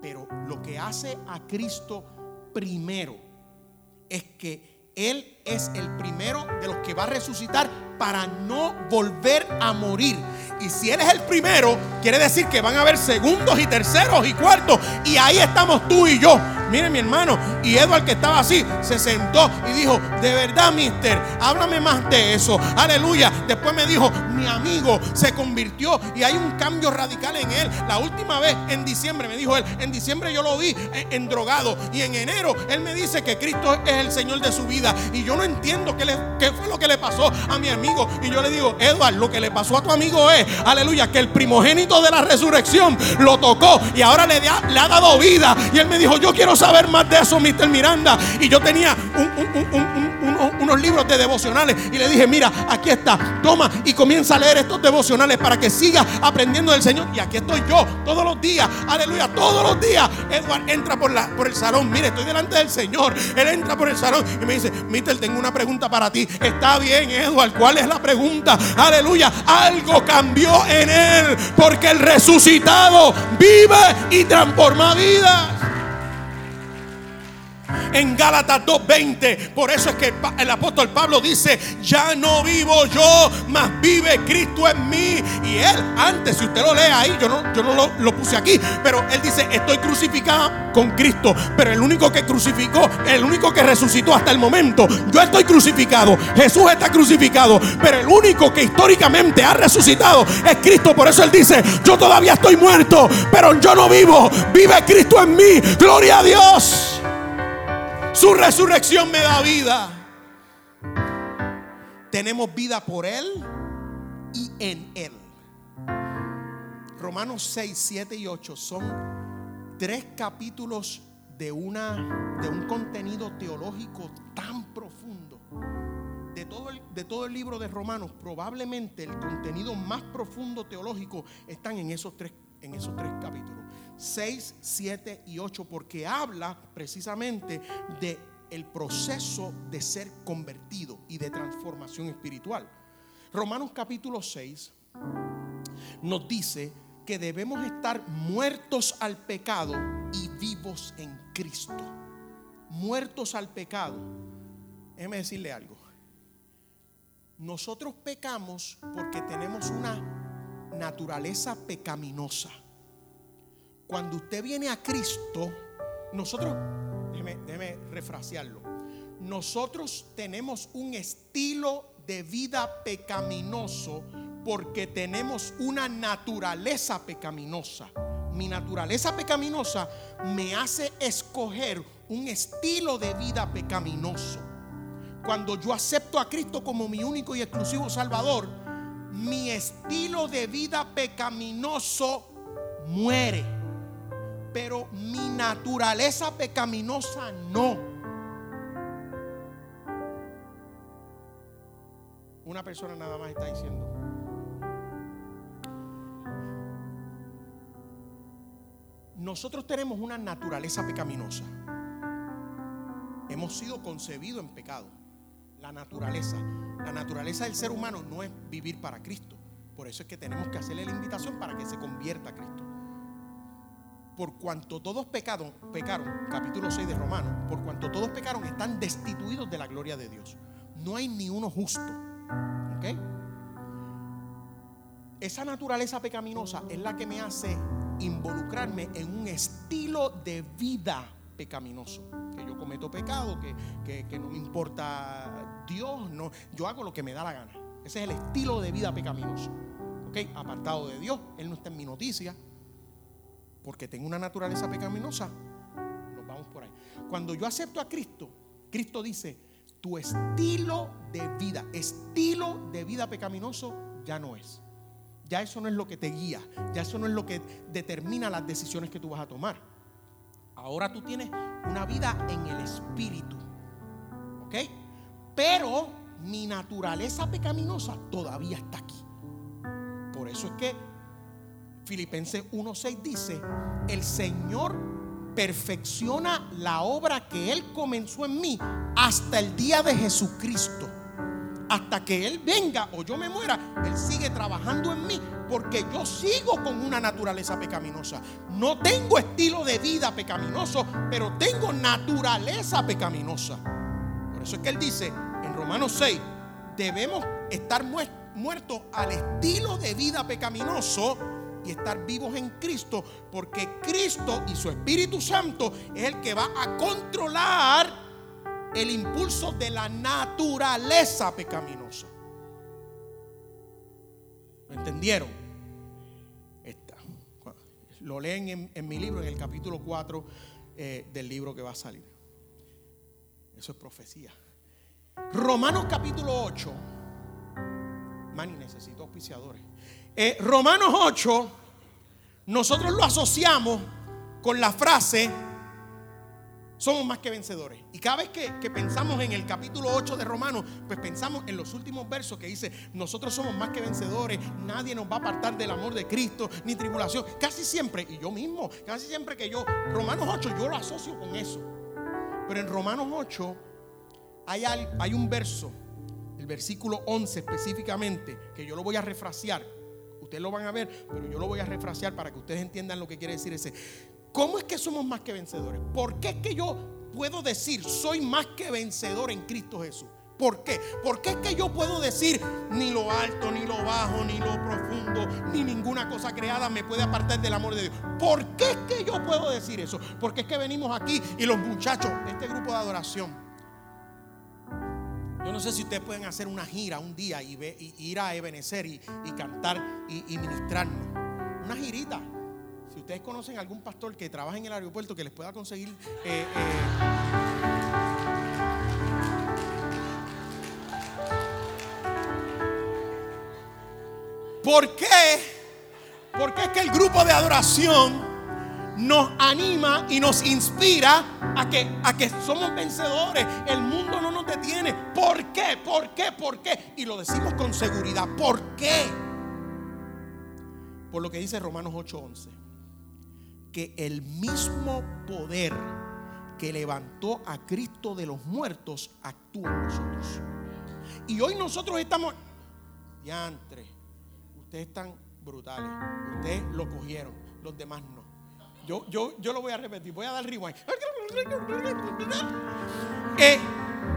S2: Pero lo que hace a Cristo primero es que Él es el primero de los que va a resucitar para no volver a morir. Y si Él es el primero, quiere decir que van a haber segundos y terceros y cuartos. Y ahí estamos tú y yo. Mire mi hermano. Y Edward que estaba así, se sentó y dijo, de verdad, mister, háblame más de eso. Aleluya. Después me dijo, mi amigo se convirtió y hay un cambio radical en él. La última vez, en diciembre, me dijo él, en diciembre yo lo vi en, drogado. Y en enero, él me dice que Cristo es el Señor de su vida. Y yo no entiendo qué, le, qué fue lo que le pasó a mi amigo. Y yo le digo, Edward, lo que le pasó a tu amigo es, aleluya, que el primogénito de la resurrección lo tocó y ahora le, le ha dado vida. Y él me dijo, yo quiero saber más de eso, Mr. Miranda. Y yo tenía unos libros de devocionales y le dije, mira, aquí está, toma y comienza a leer estos devocionales para que siga aprendiendo del Señor. Y aquí estoy yo todos los días, aleluya, todos los días. Edward entra por, la, por el salón, mire, estoy delante del Señor. Él entra por el salón y me dice, Mister, tengo una pregunta para ti. Está bien, Edward, ¿cuál es la pregunta? Aleluya, algo cambió en él porque el resucitado vive y transforma vidas en Gálatas 2.20. Por eso es que el apóstol Pablo dice, ya no vivo yo, mas vive Cristo en mí. Y él, antes, si usted lo lee ahí, yo no, yo no lo, lo puse aquí, pero él dice, estoy crucificado con Cristo. Pero el único que crucificó, el único que resucitó hasta el momento, yo estoy crucificado, Jesús está crucificado, pero el único que históricamente ha resucitado es Cristo. Por eso él dice, yo todavía estoy muerto, pero yo no vivo, vive Cristo en mí. Gloria a Dios. Su resurrección me da vida. Tenemos vida por Él y en Él. Romanos 6, 7 y 8 son tres capítulos de, una, de un contenido teológico tan profundo. De todo, el, de todo el libro de Romanos, probablemente el contenido más profundo teológico están en esos tres, en esos tres capítulos. 6, 7 y 8, porque habla precisamente de el proceso de ser convertido y de transformación espiritual. Romanos capítulo 6 nos dice que debemos estar muertos al pecado y vivos en Cristo. Muertos al pecado. Déjeme decirle algo. Nosotros pecamos porque tenemos una naturaleza pecaminosa. Cuando usted viene a Cristo, nosotros, déjeme, déjeme refrasearlo. Nosotros tenemos un estilo de vida pecaminoso porque tenemos una naturaleza pecaminosa. Mi naturaleza pecaminosa me hace escoger un estilo de vida pecaminoso. Cuando yo acepto a Cristo como mi único y exclusivo Salvador, mi estilo de vida pecaminoso muere pero mi naturaleza pecaminosa no. Una persona nada más está diciendo. Nosotros tenemos una naturaleza pecaminosa. Hemos sido concebidos en pecado. La naturaleza. La naturaleza del ser humano no es vivir para Cristo. Por eso es que tenemos que hacerle la invitación para que se convierta a Cristo por cuanto todos pecaron, pecaron, capítulo 6 de Romanos, por cuanto todos pecaron, están destituidos de la gloria de Dios. No hay ni uno justo. ¿Ok? Esa naturaleza pecaminosa es la que me hace involucrarme en un estilo de vida pecaminoso. Que yo cometo pecado, que, que no me importa Dios, no, yo hago lo que me da la gana. Ese es el estilo de vida pecaminoso. ¿Ok? Apartado de Dios, Él no está en mi noticia porque tengo una naturaleza pecaminosa, nos vamos por ahí. Cuando yo acepto a Cristo, Cristo dice, tu estilo de vida, estilo de vida pecaminoso ya no es. Ya eso no es lo que te guía, ya eso no es lo que determina las decisiones que tú vas a tomar. Ahora tú tienes una vida en el espíritu. ¿Ok? Pero mi naturaleza pecaminosa todavía está aquí. Por eso es que Filipenses 1.6 dice, el Señor perfecciona la obra que Él comenzó en mí hasta el día de Jesucristo. Hasta que Él venga o yo me muera, Él sigue trabajando en mí porque yo sigo con una naturaleza pecaminosa. No tengo estilo de vida pecaminoso, pero tengo naturaleza pecaminosa. Por eso es que Él dice en Romanos 6, debemos estar muertos al estilo de vida pecaminoso y estar vivos en Cristo, porque Cristo y su Espíritu Santo es el que va a controlar el impulso de la naturaleza pecaminosa. ¿Lo entendieron? Esta. Lo leen en, mi libro, en el capítulo 4 eh, del libro que va a salir. Eso es profecía. Romanos capítulo 8. Mani, necesito auspiciadores. Eh, Romanos 8, nosotros lo asociamos con la frase, somos más que vencedores. Y cada vez que, que, pensamos en el capítulo 8 de Romanos, pues pensamos en los últimos versos que dice, nosotros somos más que vencedores, nadie nos va a apartar del amor de Cristo, ni tribulación. Casi siempre, y yo mismo, casi siempre que yo, Romanos 8, yo lo asocio con eso. Pero en Romanos 8 hay, hay un verso, el versículo 11 específicamente, que yo lo voy a refrasear. Ustedes lo van a ver, pero yo lo voy a refrasear para que ustedes entiendan lo que quiere decir ese. ¿Cómo es que somos más que vencedores? ¿Por qué es que yo puedo decir soy más que vencedor en Cristo Jesús? ¿Por qué? Porque es que yo puedo decir ni lo alto, ni lo bajo, ni lo profundo, ni ninguna cosa creada me puede apartar del amor de Dios. ¿Por qué es que yo puedo decir eso? Porque es que venimos aquí y los muchachos, este grupo de adoración, yo no sé si ustedes pueden hacer una gira un día y, ir a Ebenecer y, cantar y, ministrarnos. Una girita. Si ustedes conocen algún pastor que trabaja en el aeropuerto que les pueda conseguir. Eh, eh, ¿Por qué? Es que el grupo de adoración nos anima y nos inspira a que, a que somos vencedores. El mundo no nos detiene. ¿Por qué? ¿Por qué? ¿Por qué? Y lo decimos con seguridad. ¿Por qué? Por lo que dice Romanos 8:11. Que el mismo poder que levantó a Cristo de los muertos actúa en nosotros. Y hoy nosotros estamos... Diantre, ustedes están brutales. Ustedes lo cogieron, los demás no. Yo, yo, yo lo voy a repetir, voy a dar rewind. Eh,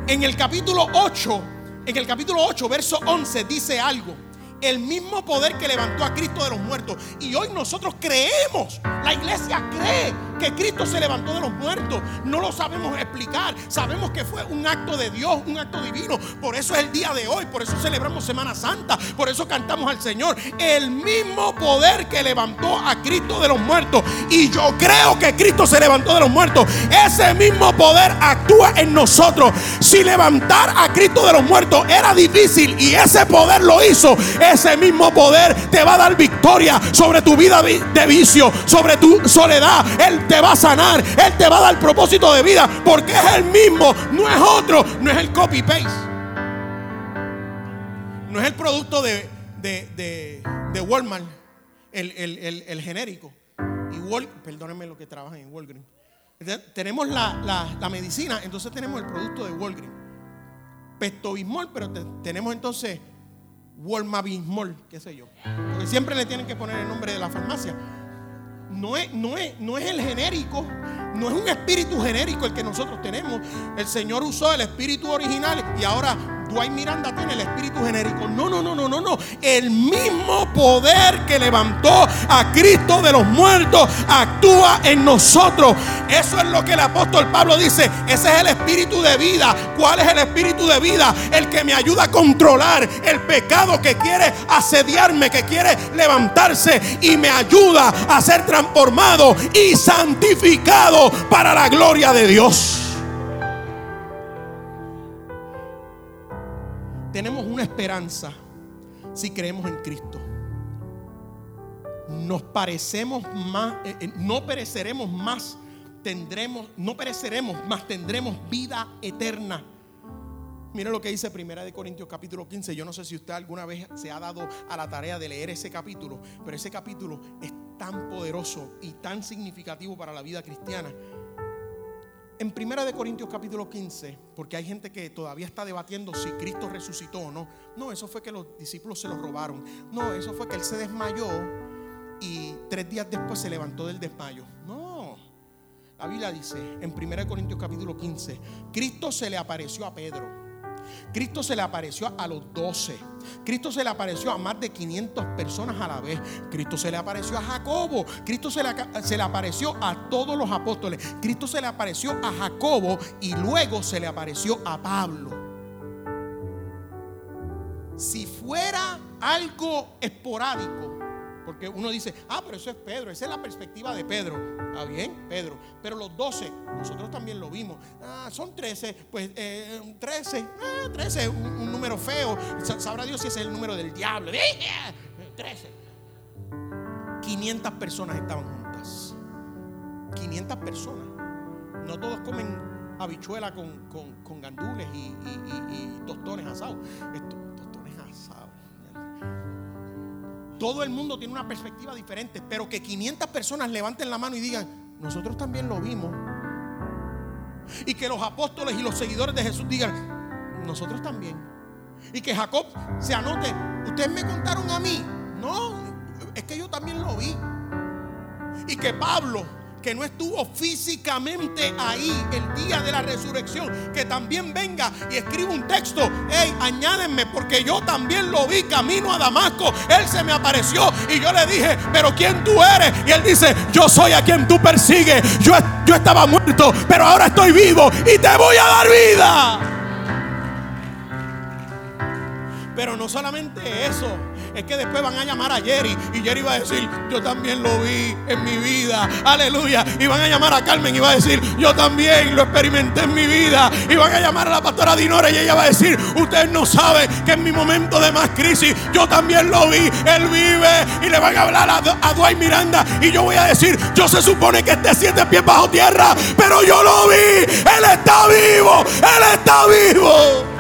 S2: en el capítulo 8, en el capítulo 8, verso 11, dice algo el mismo poder que levantó a Cristo de los muertos. Y hoy nosotros creemos, la iglesia cree que Cristo se levantó de los muertos. No lo sabemos explicar. Sabemos que fue un acto de Dios, un acto divino. Por eso es el día de hoy, por eso celebramos Semana Santa, por eso cantamos al Señor. El mismo poder que levantó a Cristo de los muertos. Y yo creo que Cristo se levantó de los muertos. Ese mismo poder actúa en nosotros. Si levantar a Cristo de los muertos era difícil y ese poder lo hizo, ese mismo poder te va a dar victoria sobre tu vida de vicio, sobre tu soledad. Él te va a sanar, Él te va a dar propósito de vida, porque es el mismo, no es otro, no es el copy-paste. No es el producto de, de, Walmart, el, genérico. Y perdónenme lo que trabajan en Walgreens. Tenemos la, medicina, entonces tenemos el producto de Walgreens. Pestobismol, pero tenemos entonces Walmabismol, qué sé yo. Porque siempre le tienen que poner el nombre de la farmacia. No es, no, es, no es el genérico, no es un espíritu genérico el que nosotros tenemos. El Señor usó el espíritu original y ahora Dwight Miranda tiene el espíritu genérico. No, no, no, no, no, no. El mismo poder que levantó a Cristo de los muertos actúa en nosotros. Eso es lo que el apóstol Pablo dice. Ese es el espíritu de vida. ¿Cuál es el espíritu de vida? El que me ayuda a controlar el pecado que quiere asediarme, que quiere levantarse y me ayuda a ser transformado y santificado para la gloria de Dios. Tenemos una esperanza si creemos en Cristo. Nos parecemos más, eh, eh, no pereceremos más, tendremos, no pereceremos más, tendremos vida eterna. Mire lo que dice Primera de Corintios capítulo 15. Yo no sé si usted alguna vez se ha dado a la tarea de leer ese capítulo, pero ese capítulo es tan poderoso y tan significativo para la vida cristiana en Primera de Corintios capítulo 15, porque hay gente que todavía está debatiendo si Cristo resucitó o no. No, eso fue que los discípulos se lo robaron. No, eso fue que él se desmayó y tres días después se levantó del desmayo. No. La Biblia dice en Primera de Corintios capítulo 15, Cristo se le apareció a Pedro. Cristo se le apareció a los doce. Cristo se le apareció a más de 500 personas a la vez. Cristo se le apareció a Jacobo. Cristo se le, se le, apareció a todos los apóstoles. Cristo se le apareció a Jacobo y luego se le apareció a Pablo. Si fuera algo esporádico, porque uno dice, ah, pero eso es Pedro, esa es la perspectiva de Pedro. Ah, bien, Pedro. Pero los doce, nosotros también lo vimos. Ah, son trece, pues eh, trece, ah, trece, un, número feo. Sabrá Dios si ese es el número del diablo. Trece. 500 personas estaban juntas. 500 personas. No todos comen habichuela con, gandules y, tostones asados. Todo el mundo tiene una perspectiva diferente, pero que 500 personas levanten la mano y digan, nosotros también lo vimos. Y que los apóstoles y los seguidores de Jesús digan, nosotros también. Y que Jacob se anote, ustedes me contaron a mí. No, es que yo también lo vi. Y que Pablo que no estuvo físicamente ahí el día de la resurrección, que también venga y escriba un texto. Hey, añádenme, porque yo también lo vi camino a Damasco. Él se me apareció y yo le dije, pero ¿quién tú eres? Y él dice, yo soy a quien tú persigues. Yo, yo estaba muerto, pero ahora estoy vivo y te voy a dar vida. Pero no solamente eso es que después van a llamar a Jerry y Jerry va a decir, yo también lo vi en mi vida, aleluya. Y van a llamar a Carmen y va a decir, yo también lo experimenté en mi vida. Y van a llamar a la pastora Dinora y ella va a decir, ustedes no saben que en mi momento de más crisis yo también lo vi, él vive. Y le van a hablar a, a Dwight Miranda y yo voy a decir, yo se supone que esté siete pies bajo tierra, pero yo lo vi, él está vivo, él está vivo.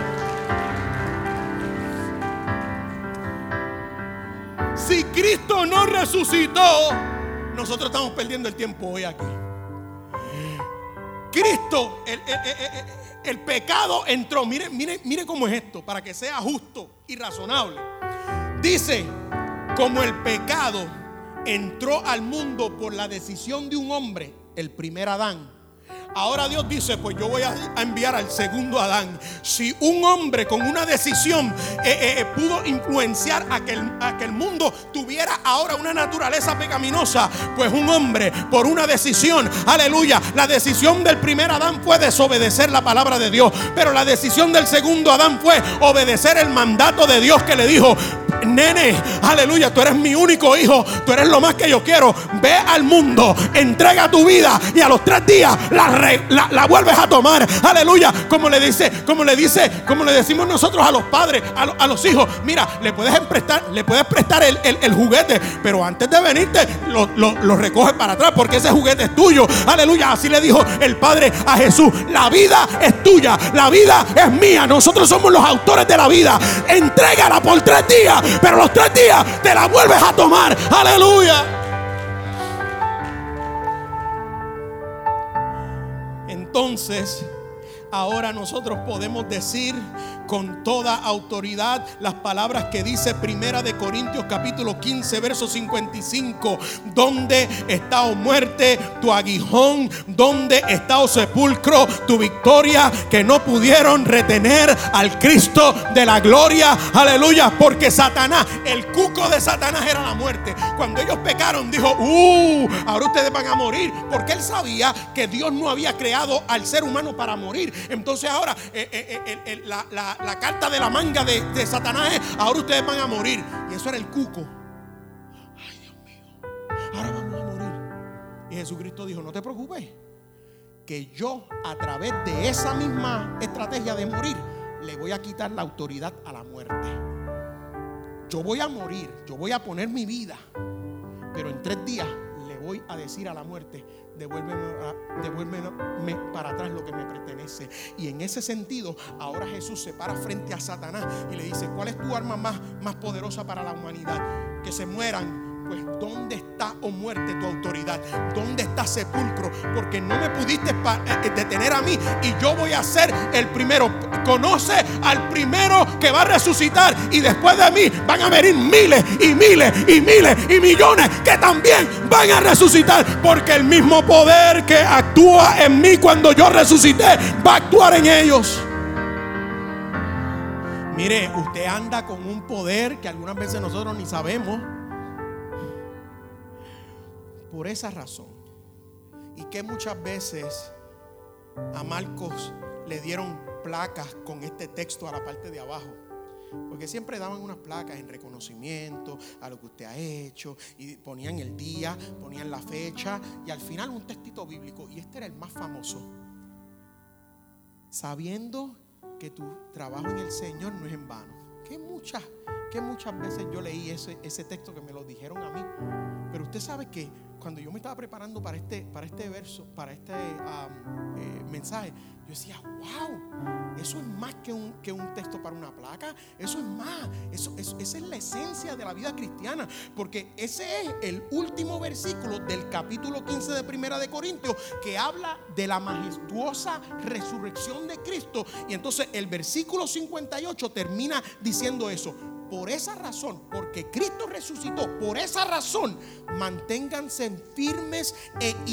S2: Si Cristo no resucitó, nosotros estamos perdiendo el tiempo hoy aquí. Cristo, el, pecado entró. Mire, mire, mire cómo es esto, para que sea justo y razonable. Dice, como el pecado entró al mundo por la decisión de un hombre, el primer Adán Ahora Dios dice, pues yo voy a enviar al segundo Adán. Si un hombre con una decisión eh, eh, eh, pudo influenciar a que, el, a que el mundo tuviera ahora una naturaleza pecaminosa, pues un hombre por una decisión, aleluya, la decisión del primer Adán fue desobedecer la palabra de Dios, pero la decisión del segundo Adán fue obedecer el mandato de Dios que le dijo, nene, aleluya, tú eres mi único hijo, tú eres lo más que yo quiero. Ve al mundo, entrega tu vida y a los tres días la, la, vuelves a tomar. Aleluya, como le dice, como le dice, como le decimos nosotros a los padres, a, los hijos, mira, le puedes prestar, le puedes prestar el, juguete, pero antes de venirte lo, lo recoges para atrás porque ese juguete es tuyo. Aleluya, así le dijo el Padre a Jesús, la vida es tuya, la vida es mía, nosotros somos los autores de la vida. Entrégala por tres días pero los tres días te la vuelves a tomar. Aleluya. Entonces, ahora nosotros podemos decir con toda autoridad las palabras que dice Primera de Corintios capítulo 15 verso 55, donde está o muerte tu aguijón, donde está o sepulcro tu victoria que no pudieron retener al Cristo de la gloria, aleluya, porque Satanás, el cuco de Satanás era la muerte. Cuando ellos pecaron dijo, "Uh, ahora ustedes van a morir", porque él sabía que Dios no había creado al ser humano para morir. Entonces ahora eh, eh, eh, la la, carta de la manga de, Satanás es, ahora ustedes van a morir. Y eso era el cuco. Ay, Dios mío, ahora vamos a morir. Y Jesucristo dijo, no te preocupes, que yo a través de esa misma estrategia de morir, le voy a quitar la autoridad a la muerte. Yo voy a morir, yo voy a poner mi vida, pero en tres días voy a decir a la muerte, devuélveme, para atrás lo que me pertenece. Y en ese sentido, ahora Jesús se para frente a Satanás y le dice, ¿cuál es tu arma más, más poderosa para la humanidad? Que se mueran pues ¿dónde está, o oh muerte, tu autoridad? ¿Dónde está sepulcro? Porque no me pudiste eh, eh, detener a mí y yo voy a ser el primero. Conoce al primero que va a resucitar y después de mí van a venir miles y miles y miles y millones que también van a resucitar. Porque el mismo poder que actúa en mí cuando yo resucité va a actuar en ellos. Mire, usted anda con un poder que algunas veces nosotros ni sabemos. Por esa razón. Y que muchas veces a Marcos le dieron placas con este texto a la parte de abajo. Porque siempre daban unas placas en reconocimiento a lo que usted ha hecho y ponían el día, ponían la fecha y al final un textito bíblico. Y este era el más famoso. Sabiendo que tu trabajo en el Señor no es en vano. Que muchas, que muchas veces yo leí ese, ese texto que me lo dijeron a mí. Pero usted sabe que cuando yo me estaba preparando para este, para este verso, para este eh, mensaje, yo decía, wow, eso es más que un, que un texto para una placa, eso es más, eso, esa es la esencia de la vida cristiana, porque ese es el último versículo del capítulo 15 de Primera de Corintios que habla de la majestuosa resurrección de Cristo. Y entonces el versículo 58 termina diciendo eso. Por esa razón, porque Cristo resucitó, por esa razón, manténganse firmes e, e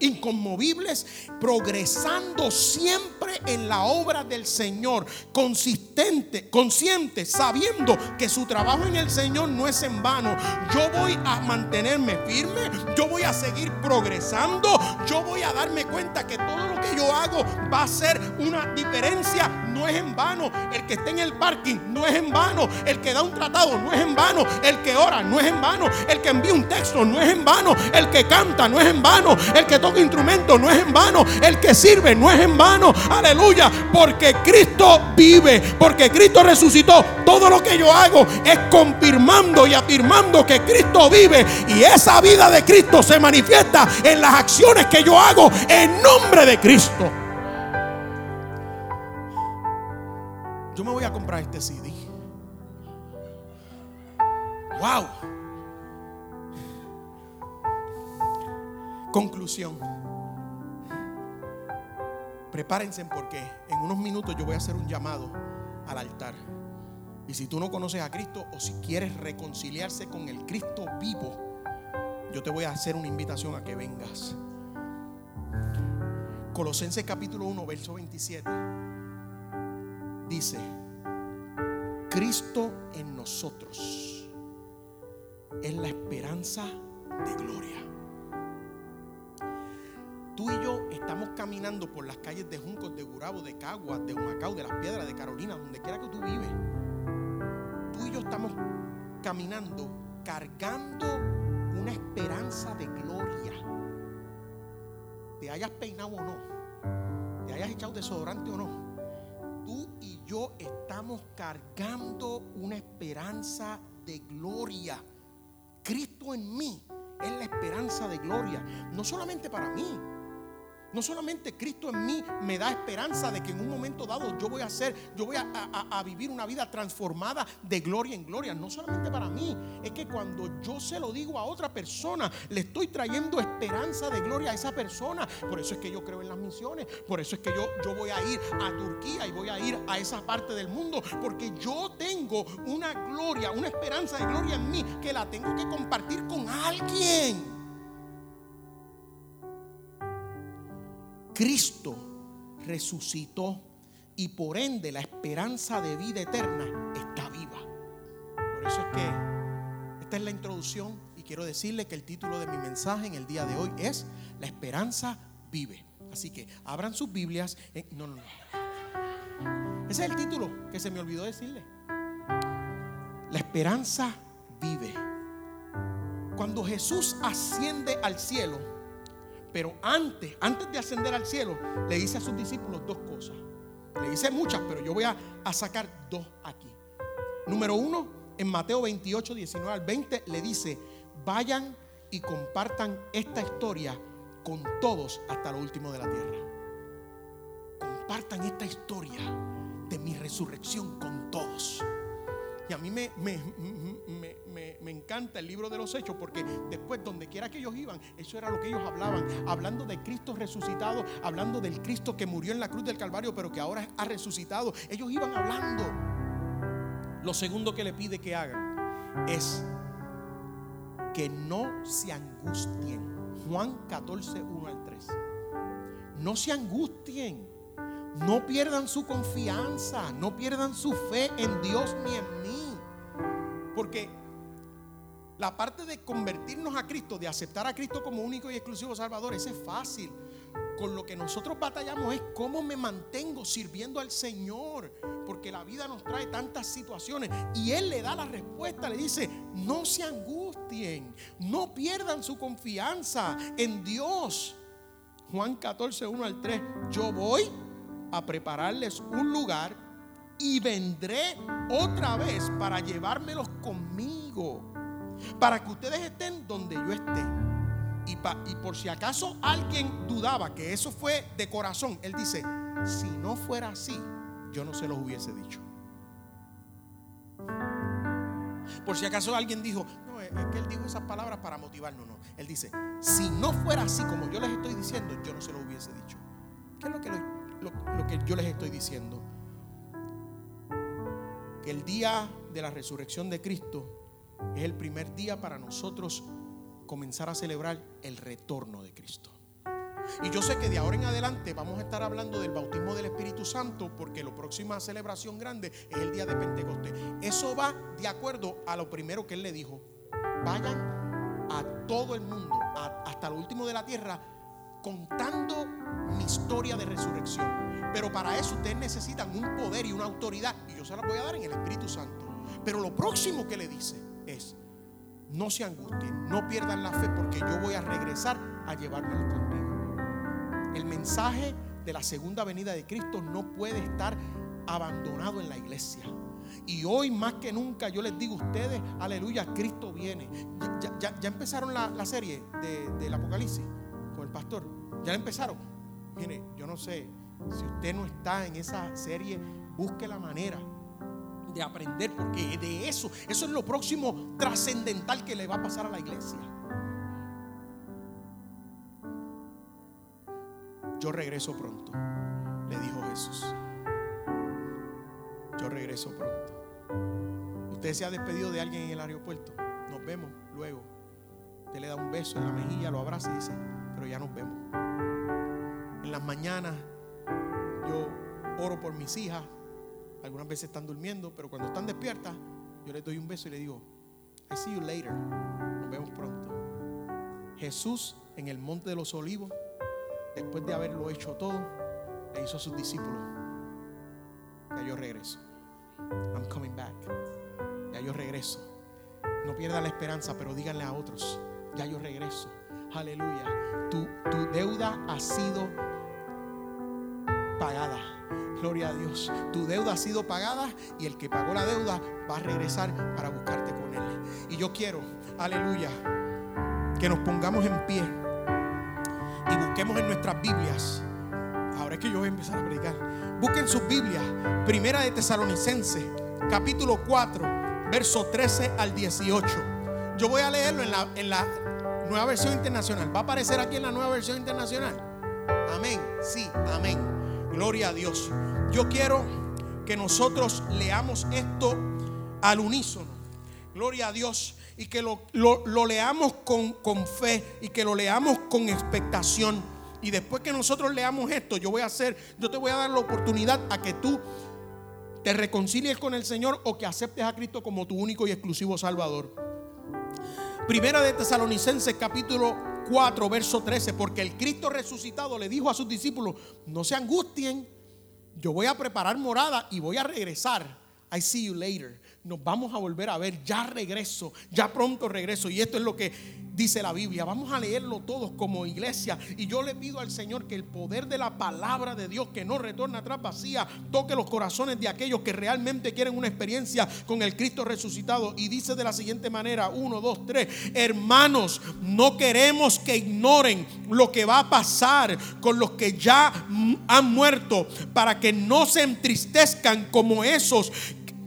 S2: inconmovibles, progresando siempre en la obra del Señor, consistente, consciente, sabiendo que su trabajo en el Señor no es en vano. Yo voy a mantenerme firme, yo voy a seguir progresando, yo voy a darme cuenta que todo lo que yo hago va a ser una diferencia no es en vano. El que está en el parking no es en vano. El que da un tratado no es en vano. El que ora no es en vano. El que envía un texto no es en vano. El que canta no es en vano. El que toca instrumento no es en vano. El que sirve no es en vano. Aleluya. Porque Cristo vive. Porque Cristo resucitó. Todo lo que yo hago es confirmando y afirmando que Cristo vive. Y esa vida de Cristo se manifiesta en las acciones que yo hago en nombre de Cristo. yo me voy a comprar este CD. Wow. Conclusión. Prepárense porque en unos minutos yo voy a hacer un llamado al altar. Y si tú no conoces a Cristo o si quieres reconciliarse con el Cristo vivo, yo te voy a hacer una invitación a que vengas. Colosenses capítulo 1, verso 27 dice, Cristo en nosotros es la esperanza de gloria. Tú y yo estamos caminando por las calles de Juncos, de Gurabo, de Caguas, de Humacao, de Las Piedras, de Carolina, donde quiera que tú vives. Tú y yo estamos caminando cargando una esperanza de gloria. Te hayas peinado o no, te hayas echado desodorante o no, tú y yo estamos cargando una esperanza de gloria. Cristo en mí es la esperanza de gloria, no solamente para mí, no solamente Cristo en mí me da esperanza de que en un momento dado yo voy a ser, yo voy a, vivir una vida transformada de gloria en gloria. No solamente para mí, es que cuando yo se lo digo a otra persona, le estoy trayendo esperanza de gloria a esa persona. Por eso es que yo creo en las misiones. Por eso es que yo, yo voy a ir a Turquía y voy a ir a esa parte del mundo. Porque yo tengo una gloria, una esperanza de gloria en mí que la tengo que compartir con alguien. Cristo resucitó y por ende la esperanza de vida eterna está viva. Por eso es que esta es la introducción y quiero decirle que el título de mi mensaje en el día de hoy es La esperanza vive. Así que abran sus Biblias. no, no, no. Ese es el título que se me olvidó decirle. La esperanza vive. Cuando Jesús asciende al cielo, pero antes, antes de ascender al cielo, le dice a sus discípulos dos cosas. Le dice muchas, pero yo voy a, sacar dos aquí. Número uno, en Mateo 28, 19 al 20, le dice, vayan y compartan esta historia con todos hasta lo último de la tierra. Compartan esta historia de mi resurrección con todos. Y a mí me, me, encanta el libro de los hechos porque después donde quiera que ellos iban, eso era lo que ellos hablaban, hablando de Cristo resucitado, hablando del Cristo que murió en la cruz del Calvario, pero que ahora ha resucitado. Ellos iban hablando. Lo segundo que le pide que hagan es que no se angustien. Juan 14, 1 al 3. No se angustien. no pierdan su confianza, no pierdan su fe en Dios ni en mí. Porque la parte de convertirnos a Cristo, de aceptar a Cristo como único y exclusivo Salvador, ese es fácil. Con lo que nosotros batallamos es cómo me mantengo sirviendo al Señor. Porque la vida nos trae tantas situaciones. Y Él le da la respuesta, le dice, no se angustien, no pierdan su confianza en Dios. Juan 14, 1 al 3, yo voy a prepararles un lugar y vendré otra vez para llevármelos conmigo. Para que ustedes estén donde yo esté y, por si acaso alguien dudaba que eso fue de corazón, él dice, si no fuera así, yo no se los hubiese dicho. Por si acaso alguien dijo, no, es que él dijo esas palabras para motivarnos, no. Él dice, si no fuera así como yo les estoy diciendo, yo no se los hubiese dicho. ¿Qué es lo que, lo que yo les estoy diciendo? Que el día de la resurrección de Cristo es el primer día para nosotros comenzar a celebrar el retorno de Cristo. Y yo sé que de ahora en adelante vamos a estar hablando del bautismo del Espíritu Santo porque la próxima celebración grande es el día de Pentecostés. Eso va de acuerdo a lo primero que él le dijo. Vayan a todo el mundo, hasta lo último de la tierra, contando mi historia de resurrección. Pero para eso ustedes necesitan un poder y una autoridad. Y yo se la voy a dar en el Espíritu Santo. Pero lo próximo que le dice es, no se angustien, no pierdan la fe porque yo voy a regresar a llevármelo conmigo. El mensaje de la segunda venida de Cristo no puede estar abandonado en la iglesia. Y hoy más que nunca yo les digo a ustedes, aleluya, Cristo viene. Ya, empezaron la, serie del Apocalipsis con el pastor. Ya empezaron. Mire, yo no sé, si usted no está en esa serie, busque la manera de aprender, porque de eso, eso es lo próximo trascendental que le va a pasar a la iglesia. Yo regreso pronto, le dijo Jesús. Yo regreso pronto. Usted se ha despedido de alguien en el aeropuerto. Nos vemos luego. Usted le da un beso en la mejilla, lo abraza y dice, pero ya nos vemos. En las mañanas yo oro por mis hijas, algunas veces están durmiendo, pero cuando están despiertas, yo les doy un beso y les digo, I see you later. Nos vemos pronto. Jesús en el monte de los olivos, después de haberlo hecho todo, le hizo a sus discípulos, ya yo regreso. I'm coming back. Ya yo regreso. No pierdan la esperanza, pero díganle a otros, ya yo regreso. Aleluya. Tu, tu deuda ha sido pagada. Gloria a Dios. Tu deuda ha sido pagada y el que pagó la deuda va a regresar para buscarte con él. Y yo quiero, aleluya, que nos pongamos en pie y busquemos en nuestras Biblias. Ahora es que yo voy a empezar a predicar. Busquen sus Biblias. Primera de Tesalonicenses, capítulo 4, verso 13 al 18. Yo voy a leerlo en la, en la nueva versión internacional. ¿Va a aparecer aquí en la nueva versión internacional? Amén. Sí, amén. Gloria a Dios. Yo quiero que nosotros leamos esto al unísono. Gloria a Dios. Y que lo, leamos con, con fe y que lo leamos con expectación. Y después que nosotros leamos esto, yo voy a hacer, yo te voy a dar la oportunidad a que tú te reconcilies con el Señor o que aceptes a Cristo como tu único y exclusivo Salvador. Primera de Tesalonicenses capítulo 4, verso 13, porque el Cristo resucitado le dijo a sus discípulos, no se angustien, yo voy a preparar morada y voy a regresar. I see you later nos vamos a volver a ver. Ya regreso, ya pronto regreso. Y esto es lo que dice la Biblia. Vamos a leerlo todos como iglesia. Y yo le pido al Señor que el poder de la palabra de Dios que no retorna atrás vacía toque los corazones de aquellos que realmente quieren una experiencia con el Cristo resucitado. Y dice de la siguiente manera, uno, dos, tres, hermanos, no queremos que ignoren lo que va a pasar con los que ya han muerto para que no se entristezcan como esos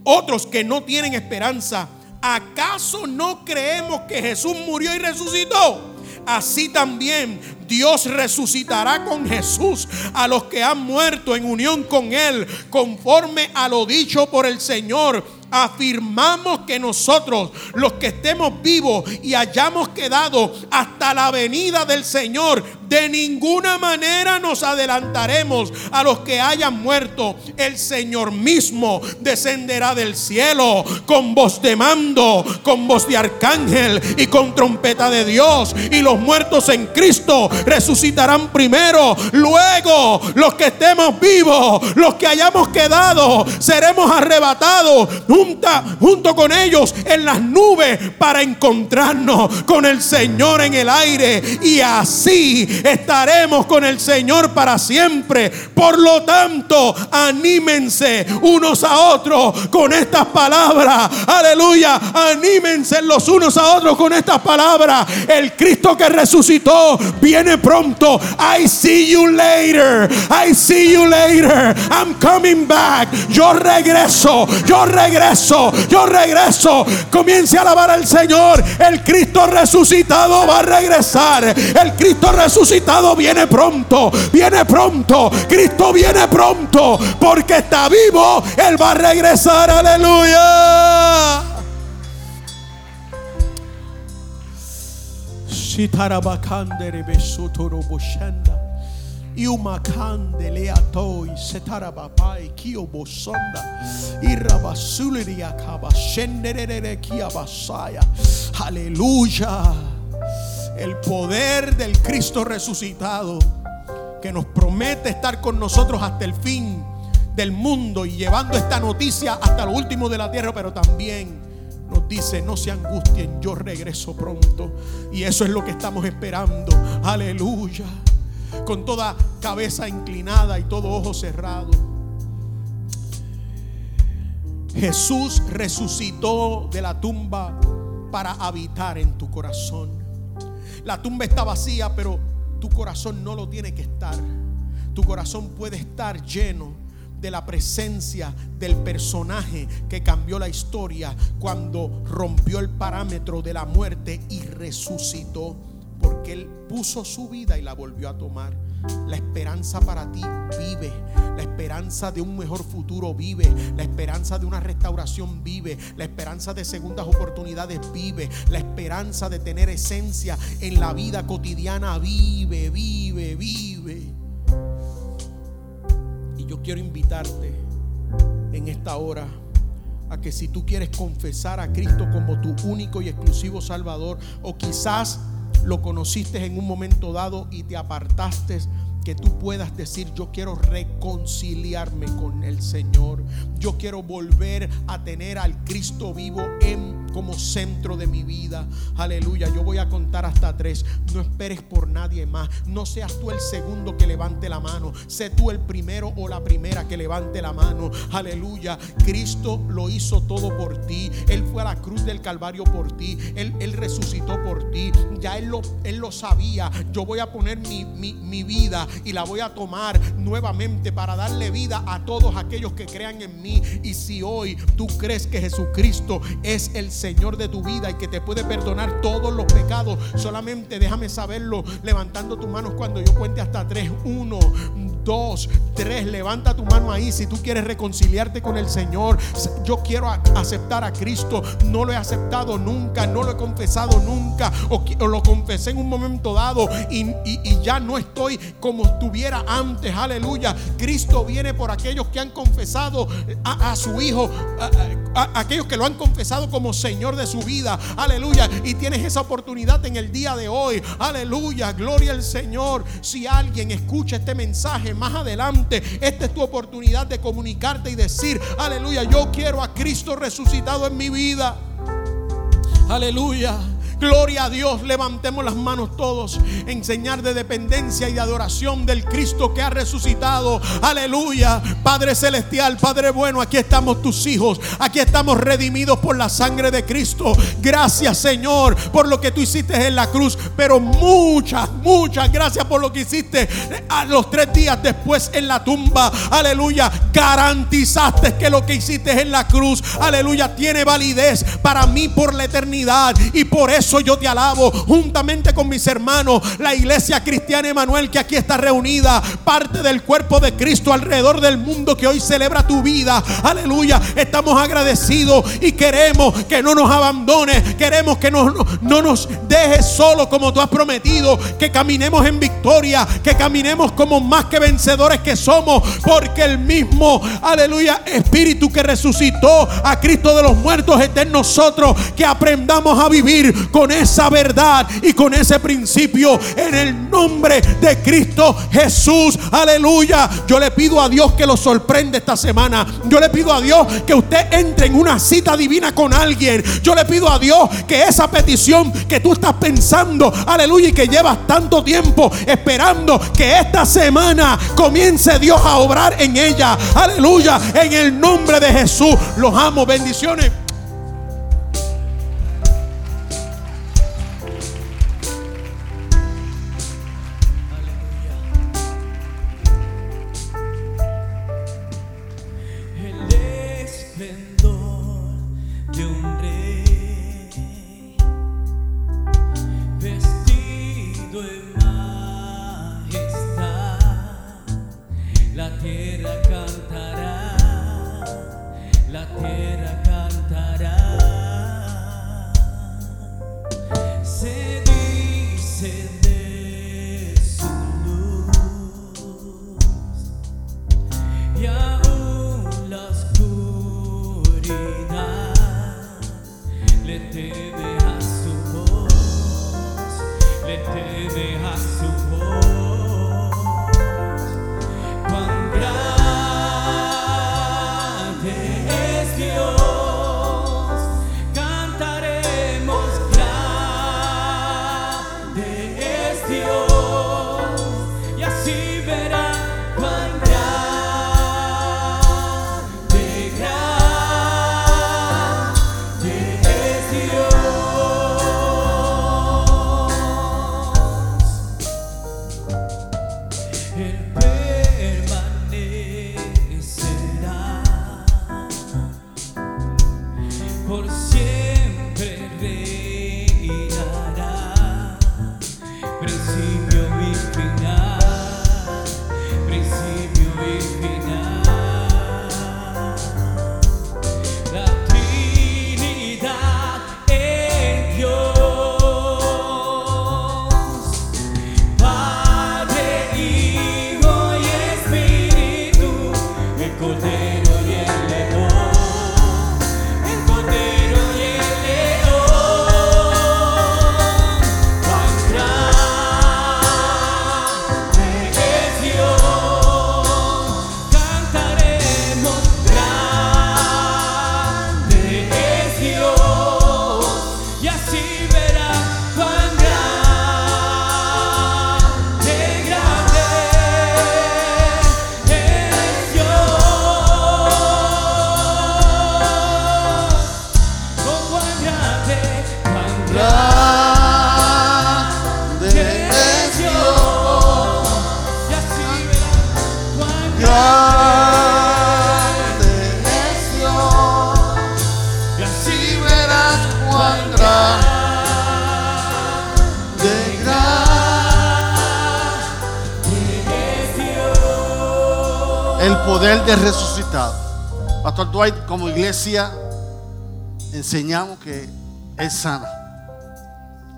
S2: otros que no tienen esperanza. ¿Acaso no creemos que Jesús murió y resucitó? Así también Dios resucitará con Jesús a los que han muerto en unión con Él, conforme a lo dicho por el Señor. Afirmamos que nosotros, los que estemos vivos y hayamos quedado hasta la venida del Señor, De ninguna manera nos adelantaremos a los que hayan muerto. El Señor mismo descenderá del cielo con voz de mando, con voz de arcángel y con trompeta de Dios. Y los muertos en Cristo resucitarán primero. Luego los que estemos vivos, los que hayamos quedado, seremos arrebatados junto con ellos en las nubes para encontrarnos con el Señor en el aire. Y así estaremos con el Señor para siempre. Por lo tanto, anímense unos a otros con estas palabras. Aleluya. Anímense los unos a otros con estas palabras. El Cristo que resucitó viene pronto. I see you later. I see you later. I'm coming back. Yo regreso. Yo regreso. Yo regreso. Comience a alabar al Señor. El Cristo resucitado va a regresar. El Cristo resucitado viene pronto. Viene pronto. Cristo viene pronto. Porque está vivo. Él va a regresar. Aleluya. Iumakande leatoi setarabapai kio bosonda. Irabasuliria kabashenderere kiabasaya. Aleluya. El poder del Cristo resucitado que nos promete estar con nosotros hasta el fin del mundo y llevando esta noticia hasta lo último de la tierra, pero también nos dice, no se angustien, yo regreso pronto. Y eso es lo que estamos esperando. Aleluya. Con toda cabeza inclinada y todo ojo cerrado. Jesús resucitó de la tumba para habitar en tu corazón. La tumba está vacía, pero tu corazón no lo tiene que estar. Tu corazón puede estar lleno de la presencia del personaje que cambió la historia cuando rompió el parámetro de la muerte y resucitó. Porque Él puso su vida y la volvió a tomar. La esperanza para ti vive. La esperanza de un mejor futuro vive. La esperanza de una restauración vive. La esperanza de segundas oportunidades vive. La esperanza de tener esencia en la vida cotidiana vive, vive, vive. Y yo quiero invitarte en esta hora a que si tú quieres confesar a Cristo como tu único y exclusivo Salvador, o quizás lo conociste en un momento dado y te apartaste, que tú puedas decir, yo quiero reconciliarme con el Señor. Yo quiero volver a tener al Cristo vivo en, como centro de mi vida. Aleluya. Yo voy a contar hasta tres. No esperes por nadie más. No seas tú el segundo que levante la mano. Sé tú el primero o la primera que levante la mano. Aleluya. Cristo lo hizo todo por ti. Él fue a la cruz del Calvario por ti. Él, él resucitó por ti. Ya él lo, él lo sabía. Yo voy a poner mi, mi, mi vida y la voy a tomar nuevamente para darle vida a todos aquellos que crean en mí. Y si hoy tú crees que Jesucristo es el Señor de tu vida y que te puede perdonar todos los pecados, solamente déjame saberlo levantando tus manos cuando yo cuente hasta tres. Uno, dos, tres. Levanta tu mano ahí si tú quieres reconciliarte con el Señor. Yo quiero aceptar a Cristo. No lo he aceptado nunca, no lo he confesado nunca. O, lo confesé en un momento dado y, ya no estoy como estuviera antes. Aleluya. Cristo viene por aquellos que han confesado a, su Hijo, aquellos que lo han confesado como Señor de su vida. Aleluya. Y tienes esa oportunidad en el día de hoy. Aleluya. Gloria al Señor. Si alguien escucha este mensaje más adelante, esta es tu oportunidad de comunicarte y decir, aleluya, yo quiero a Cristo resucitado en mi vida. Aleluya. Gloria a Dios. Levantemos las manos todos. Enseñar de dependencia y de adoración del Cristo que ha resucitado. Aleluya. Padre celestial, Padre bueno, aquí estamos tus hijos. Aquí estamos redimidos por la sangre de Cristo. Gracias Señor por lo que tú hiciste en la cruz. Pero muchas, muchas gracias por lo que hiciste a los tres días después en la tumba. Aleluya. Garantizaste que lo que hiciste en la cruz. Aleluya. Tiene validez para mí por la eternidad. Y por eso
S3: eso yo te alabo. Juntamente con mis hermanos, la iglesia cristiana Emanuel que aquí está reunida, parte del cuerpo de Cristo alrededor del mundo que hoy celebra tu vida. Aleluya. Estamos agradecidos y queremos que no nos abandone, queremos que no, no nos dejes solo como tú has prometido, que caminemos en victoria, que caminemos como más que vencedores que somos, porque el mismo, aleluya, Espíritu que resucitó a Cristo de los muertos está en nosotros, que aprendamos a vivir con esa verdad y con ese principio en el nombre de Cristo Jesús. Aleluya. Yo le pido a Dios que lo sorprenda esta semana. Yo le pido a Dios que usted entre en una cita divina con alguien. Yo le pido a Dios que esa petición que tú estás pensando, aleluya, y que llevas tanto tiempo esperando que esta semana comience Dios a obrar en ella. Aleluya. En el nombre de Jesús. Los amo. Bendiciones.
S4: Enseñamos que es sana.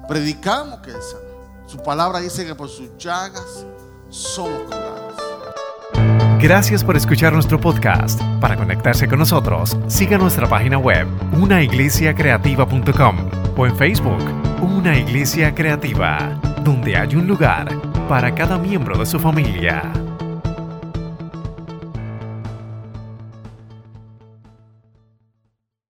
S4: Predicamos que es sana. Su palabra dice que por sus llagas somos curados.
S1: Gracias por escuchar nuestro podcast. Para conectarse con nosotros, siga nuestra página web, unaiglesiacreativa.com o en Facebook, Una Iglesia Creativa, donde hay un lugar para cada miembro de su familia.